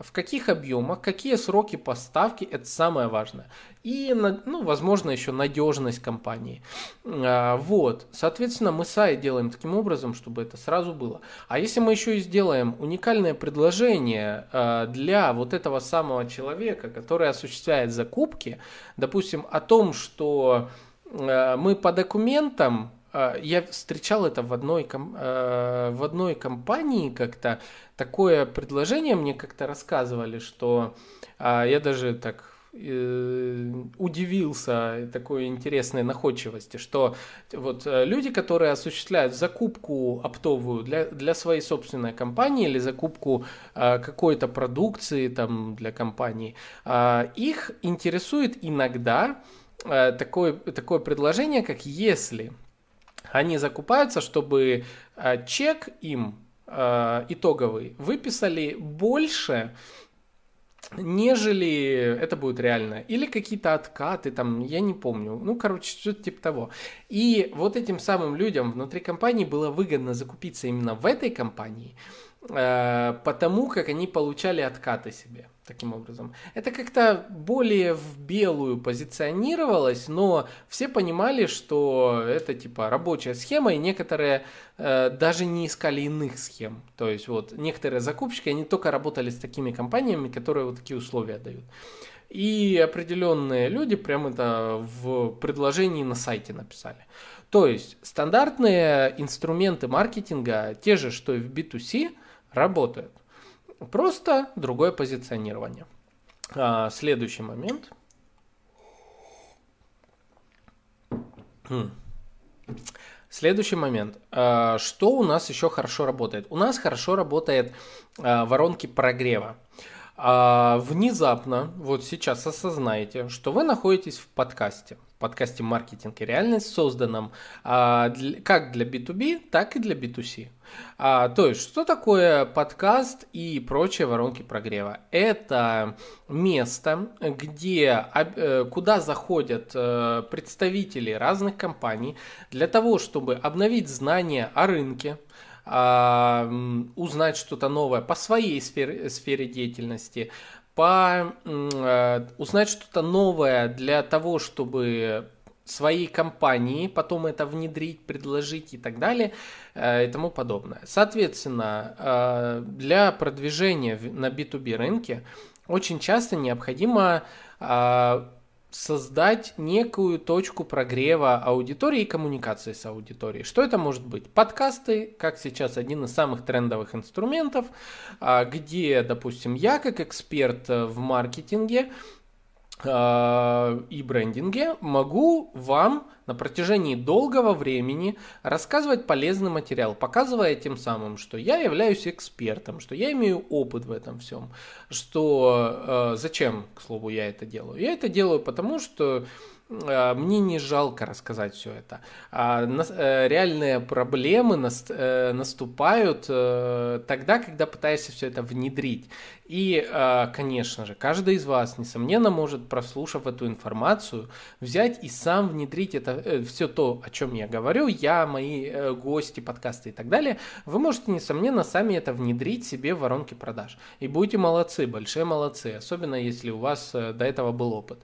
в каких объемах, какие сроки поставки, это самое важное. И, ну, возможно, еще надежность компании. А, вот, соответственно, мы сайт делаем таким образом, чтобы это сразу было. А если мы еще и сделаем уникальное предложение а, для вот этого самого человека, который осуществляет закупки, допустим, о том, что а, мы по документам я встречал это в одной, в одной компании как-то, такое предложение мне как-то рассказывали, что а, я даже так э, удивился такой интересной находчивости, что вот э, люди, которые осуществляют закупку оптовую для, для своей собственной компании или закупку э, какой-то продукции там для компании, э, их интересует иногда э, такое, такое предложение, как если они закупаются, чтобы э, чек им э, итоговый выписали больше, нежели это будет реально. Или какие-то откаты, там, я не помню. Ну, короче, что-то типа того. И вот этим самым людям внутри компании было выгодно закупиться именно в этой компании, э, потому как они получали откаты себе таким образом. Это как-то более в белую позиционировалось, но все понимали, что это типа рабочая схема, и некоторые э, даже не искали иных схем. То есть вот некоторые закупщики, они только работали с такими компаниями, которые вот такие условия дают. И определенные люди прямо это в предложении на сайте написали. То есть стандартные инструменты маркетинга, те же, что и в B2C, работают. Просто другое позиционирование. А, следующий момент. Хм. Следующий момент. А, что у нас еще хорошо работает? У нас хорошо работает а, воронки прогрева. А, внезапно, вот сейчас осознаете, что вы находитесь в подкасте подкасте «Маркетинг и реальность», созданном а, как для B2B, так и для B2C. А, то есть, что такое подкаст и прочие воронки прогрева? Это место, где, э, куда заходят э, представители разных компаний для того, чтобы обновить знания о рынке, а, узнать что-то новое по своей сфере, сфере деятельности, по, э, узнать что-то новое для того, чтобы своей компании потом это внедрить, предложить и так далее э, и тому подобное. Соответственно, э, для продвижения на B2B рынке очень часто необходимо создать некую точку прогрева аудитории и коммуникации с аудиторией. Что это может быть? Подкасты, как сейчас один из самых трендовых инструментов, а, где, допустим, я как эксперт в маркетинге Э, и брендинге могу вам на протяжении долгого времени рассказывать полезный материал, показывая тем самым, что я являюсь экспертом, что я имею опыт в этом всем, что э, зачем, к слову, я это делаю. Я это делаю потому, что мне не жалко рассказать все это. А э, реальные проблемы э, наступают э, тогда, когда пытаешься все это внедрить. И, конечно же, каждый из вас, несомненно, может, прослушав эту информацию, взять и сам внедрить это все то, о чем я говорю, я, мои гости, подкасты и так далее. Вы можете, несомненно, сами это внедрить себе в воронки продаж. И будете молодцы, большие молодцы, особенно если у вас до этого был опыт.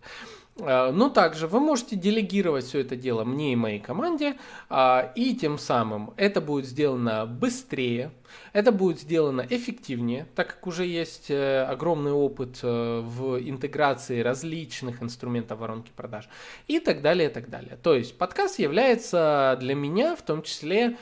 А, но также вы можете делегировать все это дело мне и моей команде, а, и тем самым это будет сделано быстрее, это будет сделано эффективнее, так как уже есть э, огромный опыт э, в интеграции различных инструментов воронки продаж и так далее, и так далее. То есть подкаст является для меня в том числе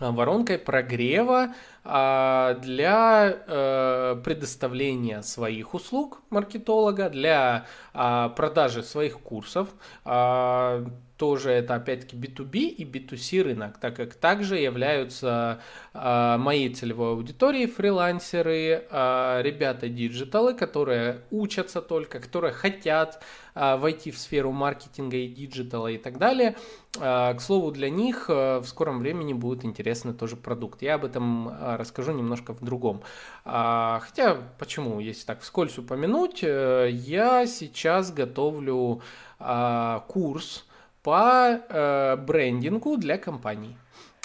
Э, воронкой прогрева для э, предоставления своих услуг маркетолога, для а, продажи своих курсов, а, тоже это опять-таки B2B и B2C рынок, так как также являются э, моей целевой аудиторией фрилансеры, э, ребята диджиталы, которые учатся только, которые хотят э, войти в сферу маркетинга и диджитала и так далее. Э, к слову, для них э, в скором времени будет интересный тоже продукт. Я об этом э, расскажу немножко в другом. Э, хотя, почему, если так вскользь упомянуть, э, я сейчас готовлю э, курс, по э, брендингу для компаний.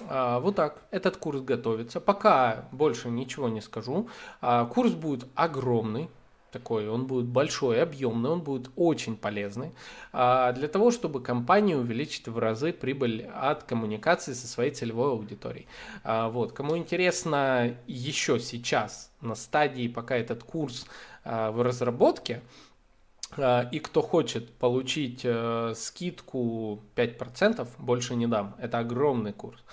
А, вот так. Этот курс готовится. Пока больше ничего не скажу. А, курс будет огромный. Такой, он будет большой, объемный, он будет очень полезный а, для того, чтобы компания увеличить в разы прибыль от коммуникации со своей целевой аудиторией. Вот, кому интересно еще сейчас на стадии, пока этот курс в разработке, и кто хочет получить э, скидку 5%, больше не дам. Это огромный курс.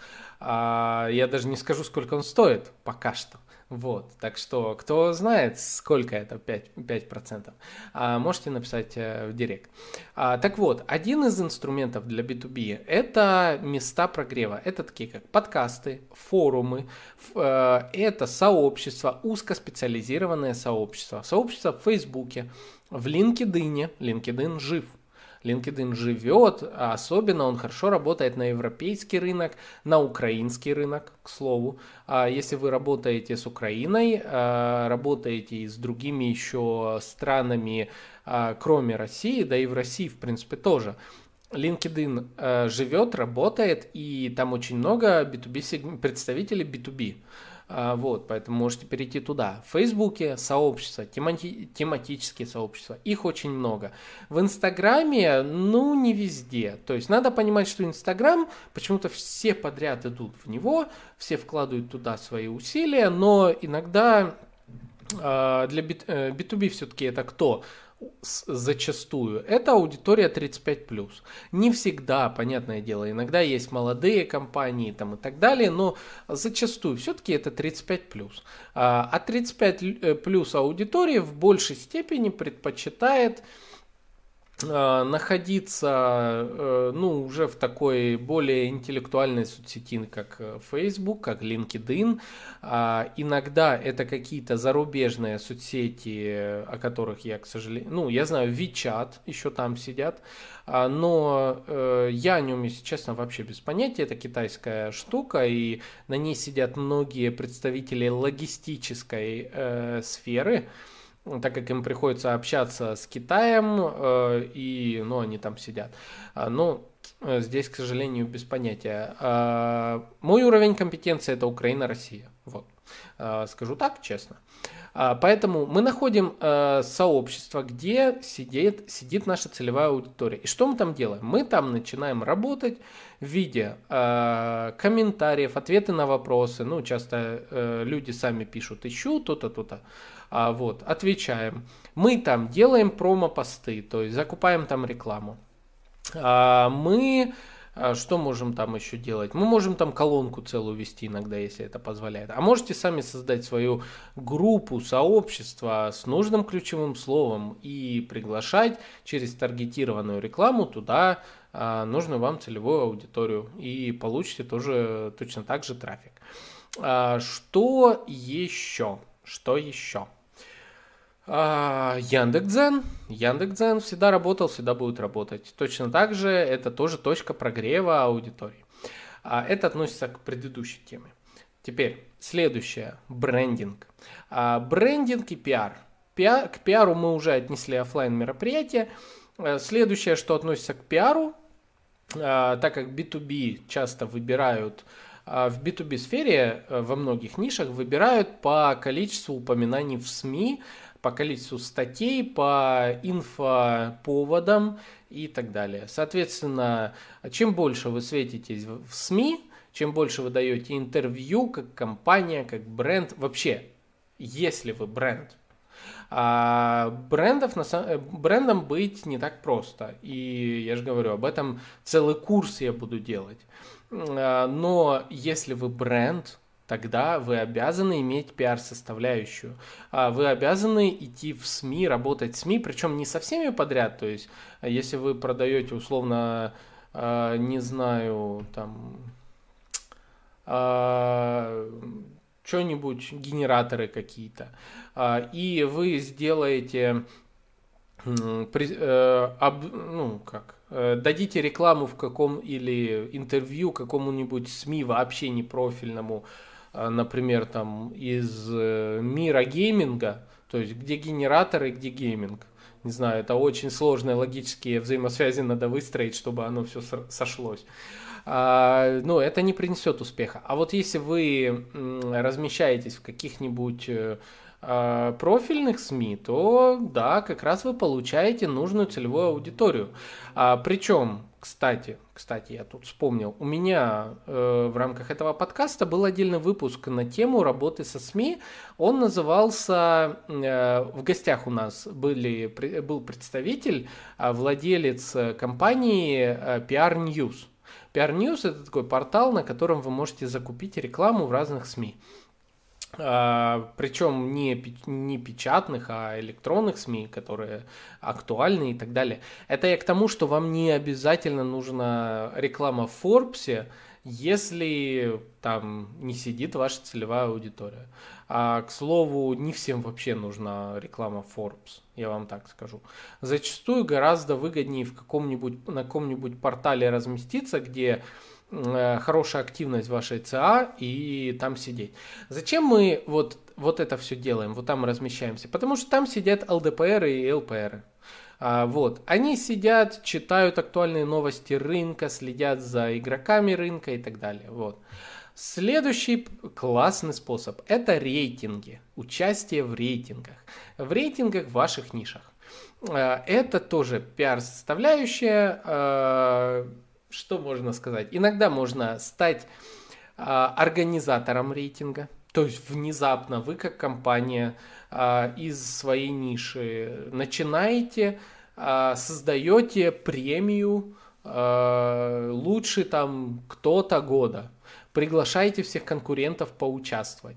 А, я даже не скажу, сколько он стоит пока что. Вот, так что, кто знает, сколько это 5%, 5% а, можете написать э, в директ. А, так вот, один из инструментов для B2B – это места прогрева. Это такие как подкасты, форумы, э, это сообщества, узкоспециализированное сообщество. Сообщество в Фейсбуке, в LinkedIn, LinkedIn жив. LinkedIn живет, а особенно он хорошо работает на европейский рынок, на украинский рынок, к слову. А если вы работаете с Украиной, а, работаете и с другими еще странами, кроме России, да и в России, в принципе, тоже, LinkedIn живет, работает, и там очень много B2B представителей B2B. А, вот, поэтому можете перейти туда. В Фейсбуке сообщества, темати- тематические сообщества, их очень много. В Инстаграме, ну, не везде. То есть надо понимать, что Инстаграм, почему-то все подряд идут в него, все вкладывают туда свои усилия, но иногда э, для B2B все-таки это кто? Зачастую, это аудитория 35+. Не всегда, понятное дело, иногда есть молодые компании там и так далее, но зачастую все-таки это 35+. А 35 а плюс аудитория в большей степени предпочитает находиться э, ну, уже в такой более интеллектуальной соцсети, как э, Facebook, как LinkedIn. А, иногда это какие-то зарубежные соцсети, о которых я, к сожалению, ну, я знаю, WeChat еще там сидят, а, но э, я о нем, если честно, вообще без понятия. Это китайская штука, и на ней сидят многие представители логистической сферы, так как им приходится общаться с Китаем, э, и, ну, они там сидят. А, но э, здесь, к сожалению, без понятия. А, мой уровень компетенции это Украина, Россия. Вот. А, скажу так, честно. Поэтому мы находим э, сообщество, где сидит, сидит наша целевая аудитория. И что мы там делаем? Мы там начинаем работать в виде э, комментариев, ответы на вопросы. Ну, часто э, люди сами пишут, ищу то-то, то-то. А, вот, отвечаем. Мы там делаем промо-посты, то есть закупаем там рекламу. А, мы а, что можем там еще делать? Мы можем там колонку целую вести иногда, если это позволяет. А можете сами создать свою группу, сообщество с нужным ключевым словом и приглашать через таргетированную рекламу туда а, нужную вам целевую аудиторию. И получите тоже точно так же трафик. А, что еще? Что еще? А, Яндекс.Дзен. Яндекс.Дзен всегда работал, всегда будет работать. Точно так же это тоже точка прогрева аудитории. А, это относится к предыдущей теме. Теперь следующее. Брендинг. А, брендинг и пиар. пиар. К пиару мы уже отнесли офлайн мероприятия. Следующее, что относится к пиару, так как B2B часто выбирают в B2B сфере во многих нишах выбирают по количеству упоминаний в СМИ, по количеству статей, по инфоповодам и так далее. Соответственно, чем больше вы светитесь в СМИ, чем больше вы даете интервью как компания, как бренд, вообще, если вы бренд, а брендов, брендом быть не так просто. И я же говорю, об этом целый курс я буду делать. А, но если вы бренд, тогда вы обязаны иметь пиар-составляющую. А вы обязаны идти в СМИ, работать в СМИ, причем не со всеми подряд. То есть, если вы продаете условно э, не знаю, там, что-нибудь, генераторы какие-то, и вы сделаете, э, ну, как, э, дадите рекламу в каком или интервью какому-нибудь СМИ вообще не профильному, например, там из э, мира гейминга, то есть где генераторы, где гейминг. Не знаю, это очень сложные логические взаимосвязи надо выстроить, чтобы оно все сошлось. А, ну, это не принесет успеха. А вот если вы размещаетесь в каких-нибудь э, а, профильных СМИ, то да, как раз вы получаете нужную целевую аудиторию. А, причем, кстати, кстати, я тут вспомнил, у меня э, в рамках этого подкаста был отдельный выпуск на тему работы со СМИ. Он назывался, э, в гостях у нас были, был представитель, э, владелец компании э, PR News. PR News это такой портал, на котором вы можете закупить рекламу в разных СМИ. Причем не, не печатных, а электронных СМИ, которые актуальны и так далее. Это я к тому, что вам не обязательно нужна реклама в Форбсе, если там не сидит ваша целевая аудитория. А, к слову, не всем вообще нужна реклама Forbes, я вам так скажу. Зачастую гораздо выгоднее в каком-нибудь, на каком-нибудь портале разместиться, где хорошая активность вашей ЦА и там сидеть. Зачем мы вот, вот это все делаем, вот там размещаемся? Потому что там сидят ЛДПР и ЛПР. А, вот, они сидят, читают актуальные новости рынка, следят за игроками рынка и так далее. Вот. Следующий классный способ – это рейтинги, участие в рейтингах, в рейтингах в ваших нишах. Э, это тоже пиар-составляющая, э, что можно сказать? Иногда можно стать а, организатором рейтинга. То есть внезапно вы как компания а, из своей ниши начинаете, а, создаете премию а, лучший там кто-то года. Приглашаете всех конкурентов поучаствовать.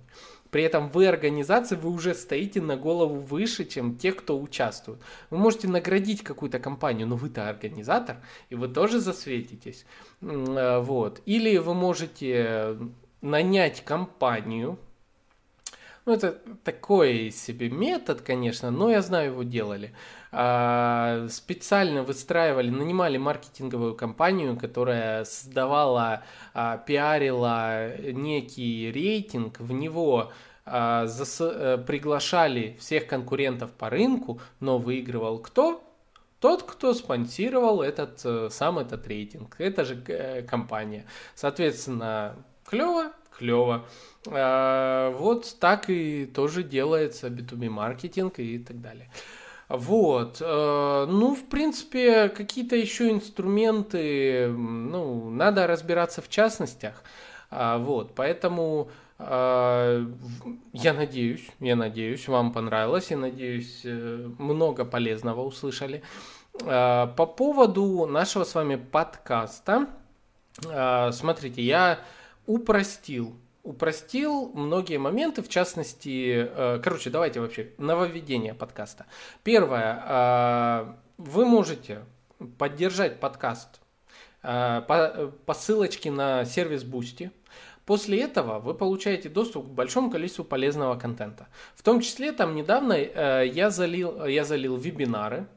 При этом вы организация, вы уже стоите на голову выше, чем те, кто участвует. Вы можете наградить какую-то компанию, но вы-то организатор, и вы тоже засветитесь. Э, вот. Или вы можете нанять компанию, ну, это такой себе метод, конечно, но я знаю, его делали. А, специально выстраивали, нанимали маркетинговую компанию, которая создавала, а, пиарила некий рейтинг, в него а, э, приглашали всех конкурентов по рынку, но выигрывал кто? Тот, кто спонсировал этот, э, сам этот рейтинг. Это же э, компания. Соответственно, клево, клево. А, вот так и тоже делается B2B маркетинг и так далее. Вот, э, ну, в принципе, какие-то еще инструменты, ну, надо разбираться в частностях, а, вот, поэтому а, я надеюсь, я надеюсь, вам понравилось, я надеюсь, э, много полезного услышали. По поводу нашего с вами подкаста, смотрите, я упростил. Упростил многие моменты, в частности, э, короче, давайте вообще нововведение подкаста. Первое, э, вы можете поддержать подкаст э, по, по ссылочке на сервис Boosty. После этого вы получаете доступ к большому количеству полезного контента. В том числе там недавно я залил, я залил вебинары,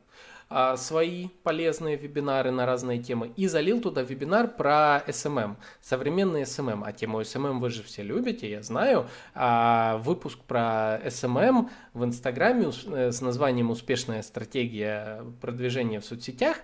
свои полезные вебинары на разные темы и залил туда вебинар про SMM, современный SMM. А тему SMM вы же все любите, я знаю. А выпуск про SMM в Инстаграме э, с названием «Успешная стратегия продвижения в соцсетях»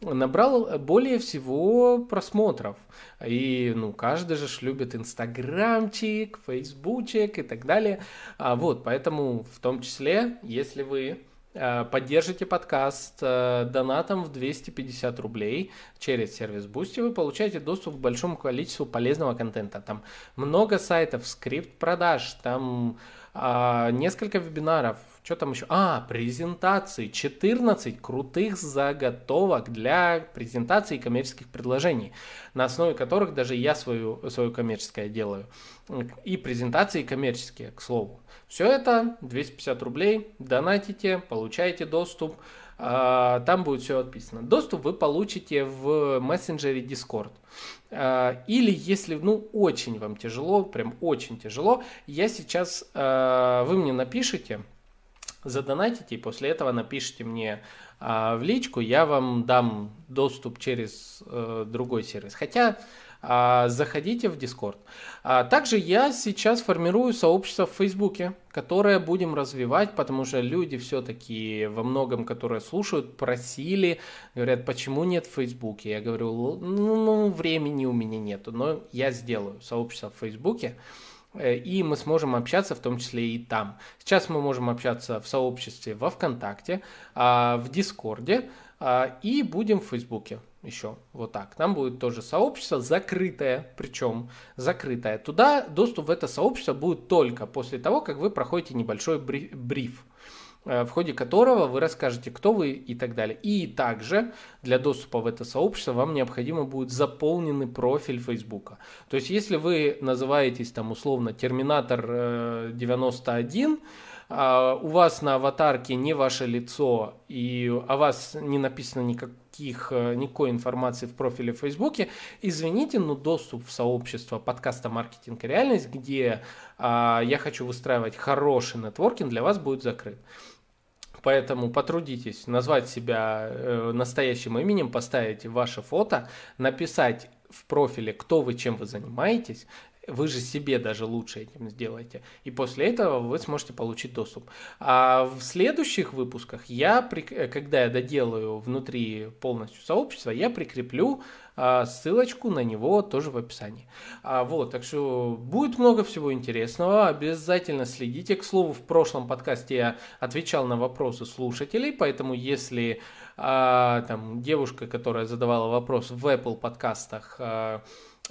набрал более всего просмотров. И, ну, каждый же любит инстаграмчик, фейсбучик и так далее. А, вот, поэтому в том числе, если вы поддержите подкаст э, донатом в 250 рублей через сервис Boosty. Вы получаете доступ к большому количеству полезного контента. Там много сайтов, скрипт продаж, там а, несколько вебинаров, что там еще? А, презентации. 14 крутых заготовок для презентации коммерческих предложений, на основе которых даже я свою, свою коммерческое делаю. И презентации коммерческие, к слову. Все это 250 рублей, донатите, получаете доступ. а, там будет все отписано. Доступ вы получите в мессенджере Discord. А, или если, ну, очень вам тяжело, прям очень тяжело, я сейчас, а, вы мне напишите, задонатите, и после этого напишите мне в личку, я вам дам доступ через э, другой сервис. Хотя а, заходите в Discord. А, также я сейчас формирую сообщество в Фейсбуке, которое будем развивать, потому что люди все-таки во многом, которые слушают, просили, говорят, почему нет в Фейсбуке. Я говорю, ну, ну времени у меня нету, но я сделаю сообщество в Фейсбуке и мы сможем общаться в том числе и там. Сейчас мы можем общаться в сообществе во ВКонтакте, а, в Дискорде и будем в Фейсбуке еще вот так. Там будет тоже сообщество закрытое, причем закрытое. Туда доступ в это сообщество будет только после того, как вы проходите небольшой бриф э, в ходе которого вы расскажете, кто вы и так далее. И также для доступа в это сообщество вам необходимо будет заполненный профиль Фейсбука. То есть, если вы называетесь там условно Терминатор 91, э, а у вас на аватарке не ваше лицо, и о вас не написано никаких, э, никакой информации в профиле в Фейсбуке, извините, но доступ в сообщество подкаста «Маркетинг и реальность», где а, я хочу выстраивать хороший нетворкинг, для вас будет закрыт. Поэтому потрудитесь назвать себя э, настоящим именем, поставить ваше фото, написать в профиле, кто вы, чем вы занимаетесь, вы же себе даже лучше этим сделаете. И после этого вы сможете получить доступ. А в следующих выпусках я, когда я доделаю внутри полностью сообщества, я прикреплю ссылочку на него тоже в описании. А, вот, так что будет много всего интересного. Обязательно следите. К слову, в прошлом подкасте я отвечал на вопросы слушателей, поэтому если а, там девушка, которая задавала вопрос в Apple подкастах, а,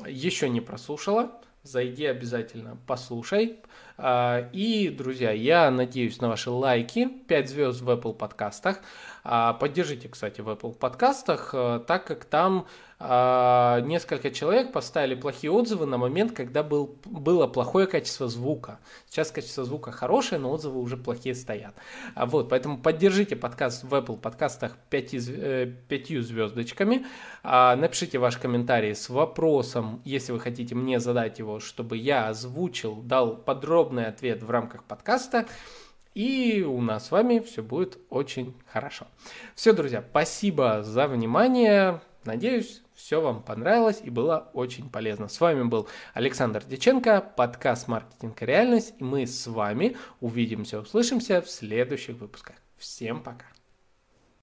еще не прослушала, зайди обязательно, послушай. А, и, друзья, я надеюсь на ваши лайки, 5 звезд в Apple подкастах. А, поддержите, кстати, в Apple подкастах, э, так как там а, несколько человек поставили плохие отзывы на момент, когда был, было плохое качество звука. Сейчас качество звука хорошее, но отзывы уже плохие стоят. Вот, поэтому поддержите подкаст в Apple подкастах 5, 5 э, звездочками. Напишите ваш комментарий с вопросом, если вы хотите мне задать его, чтобы я озвучил, дал подробный ответ в рамках подкаста. И у нас с вами все будет очень хорошо. Все, друзья, спасибо за внимание. Надеюсь, все вам понравилось и было очень полезно. С вами был Александр Деченко, подкаст «Маркетинг и реальность». И мы с вами увидимся, услышимся в следующих выпусках. Всем пока!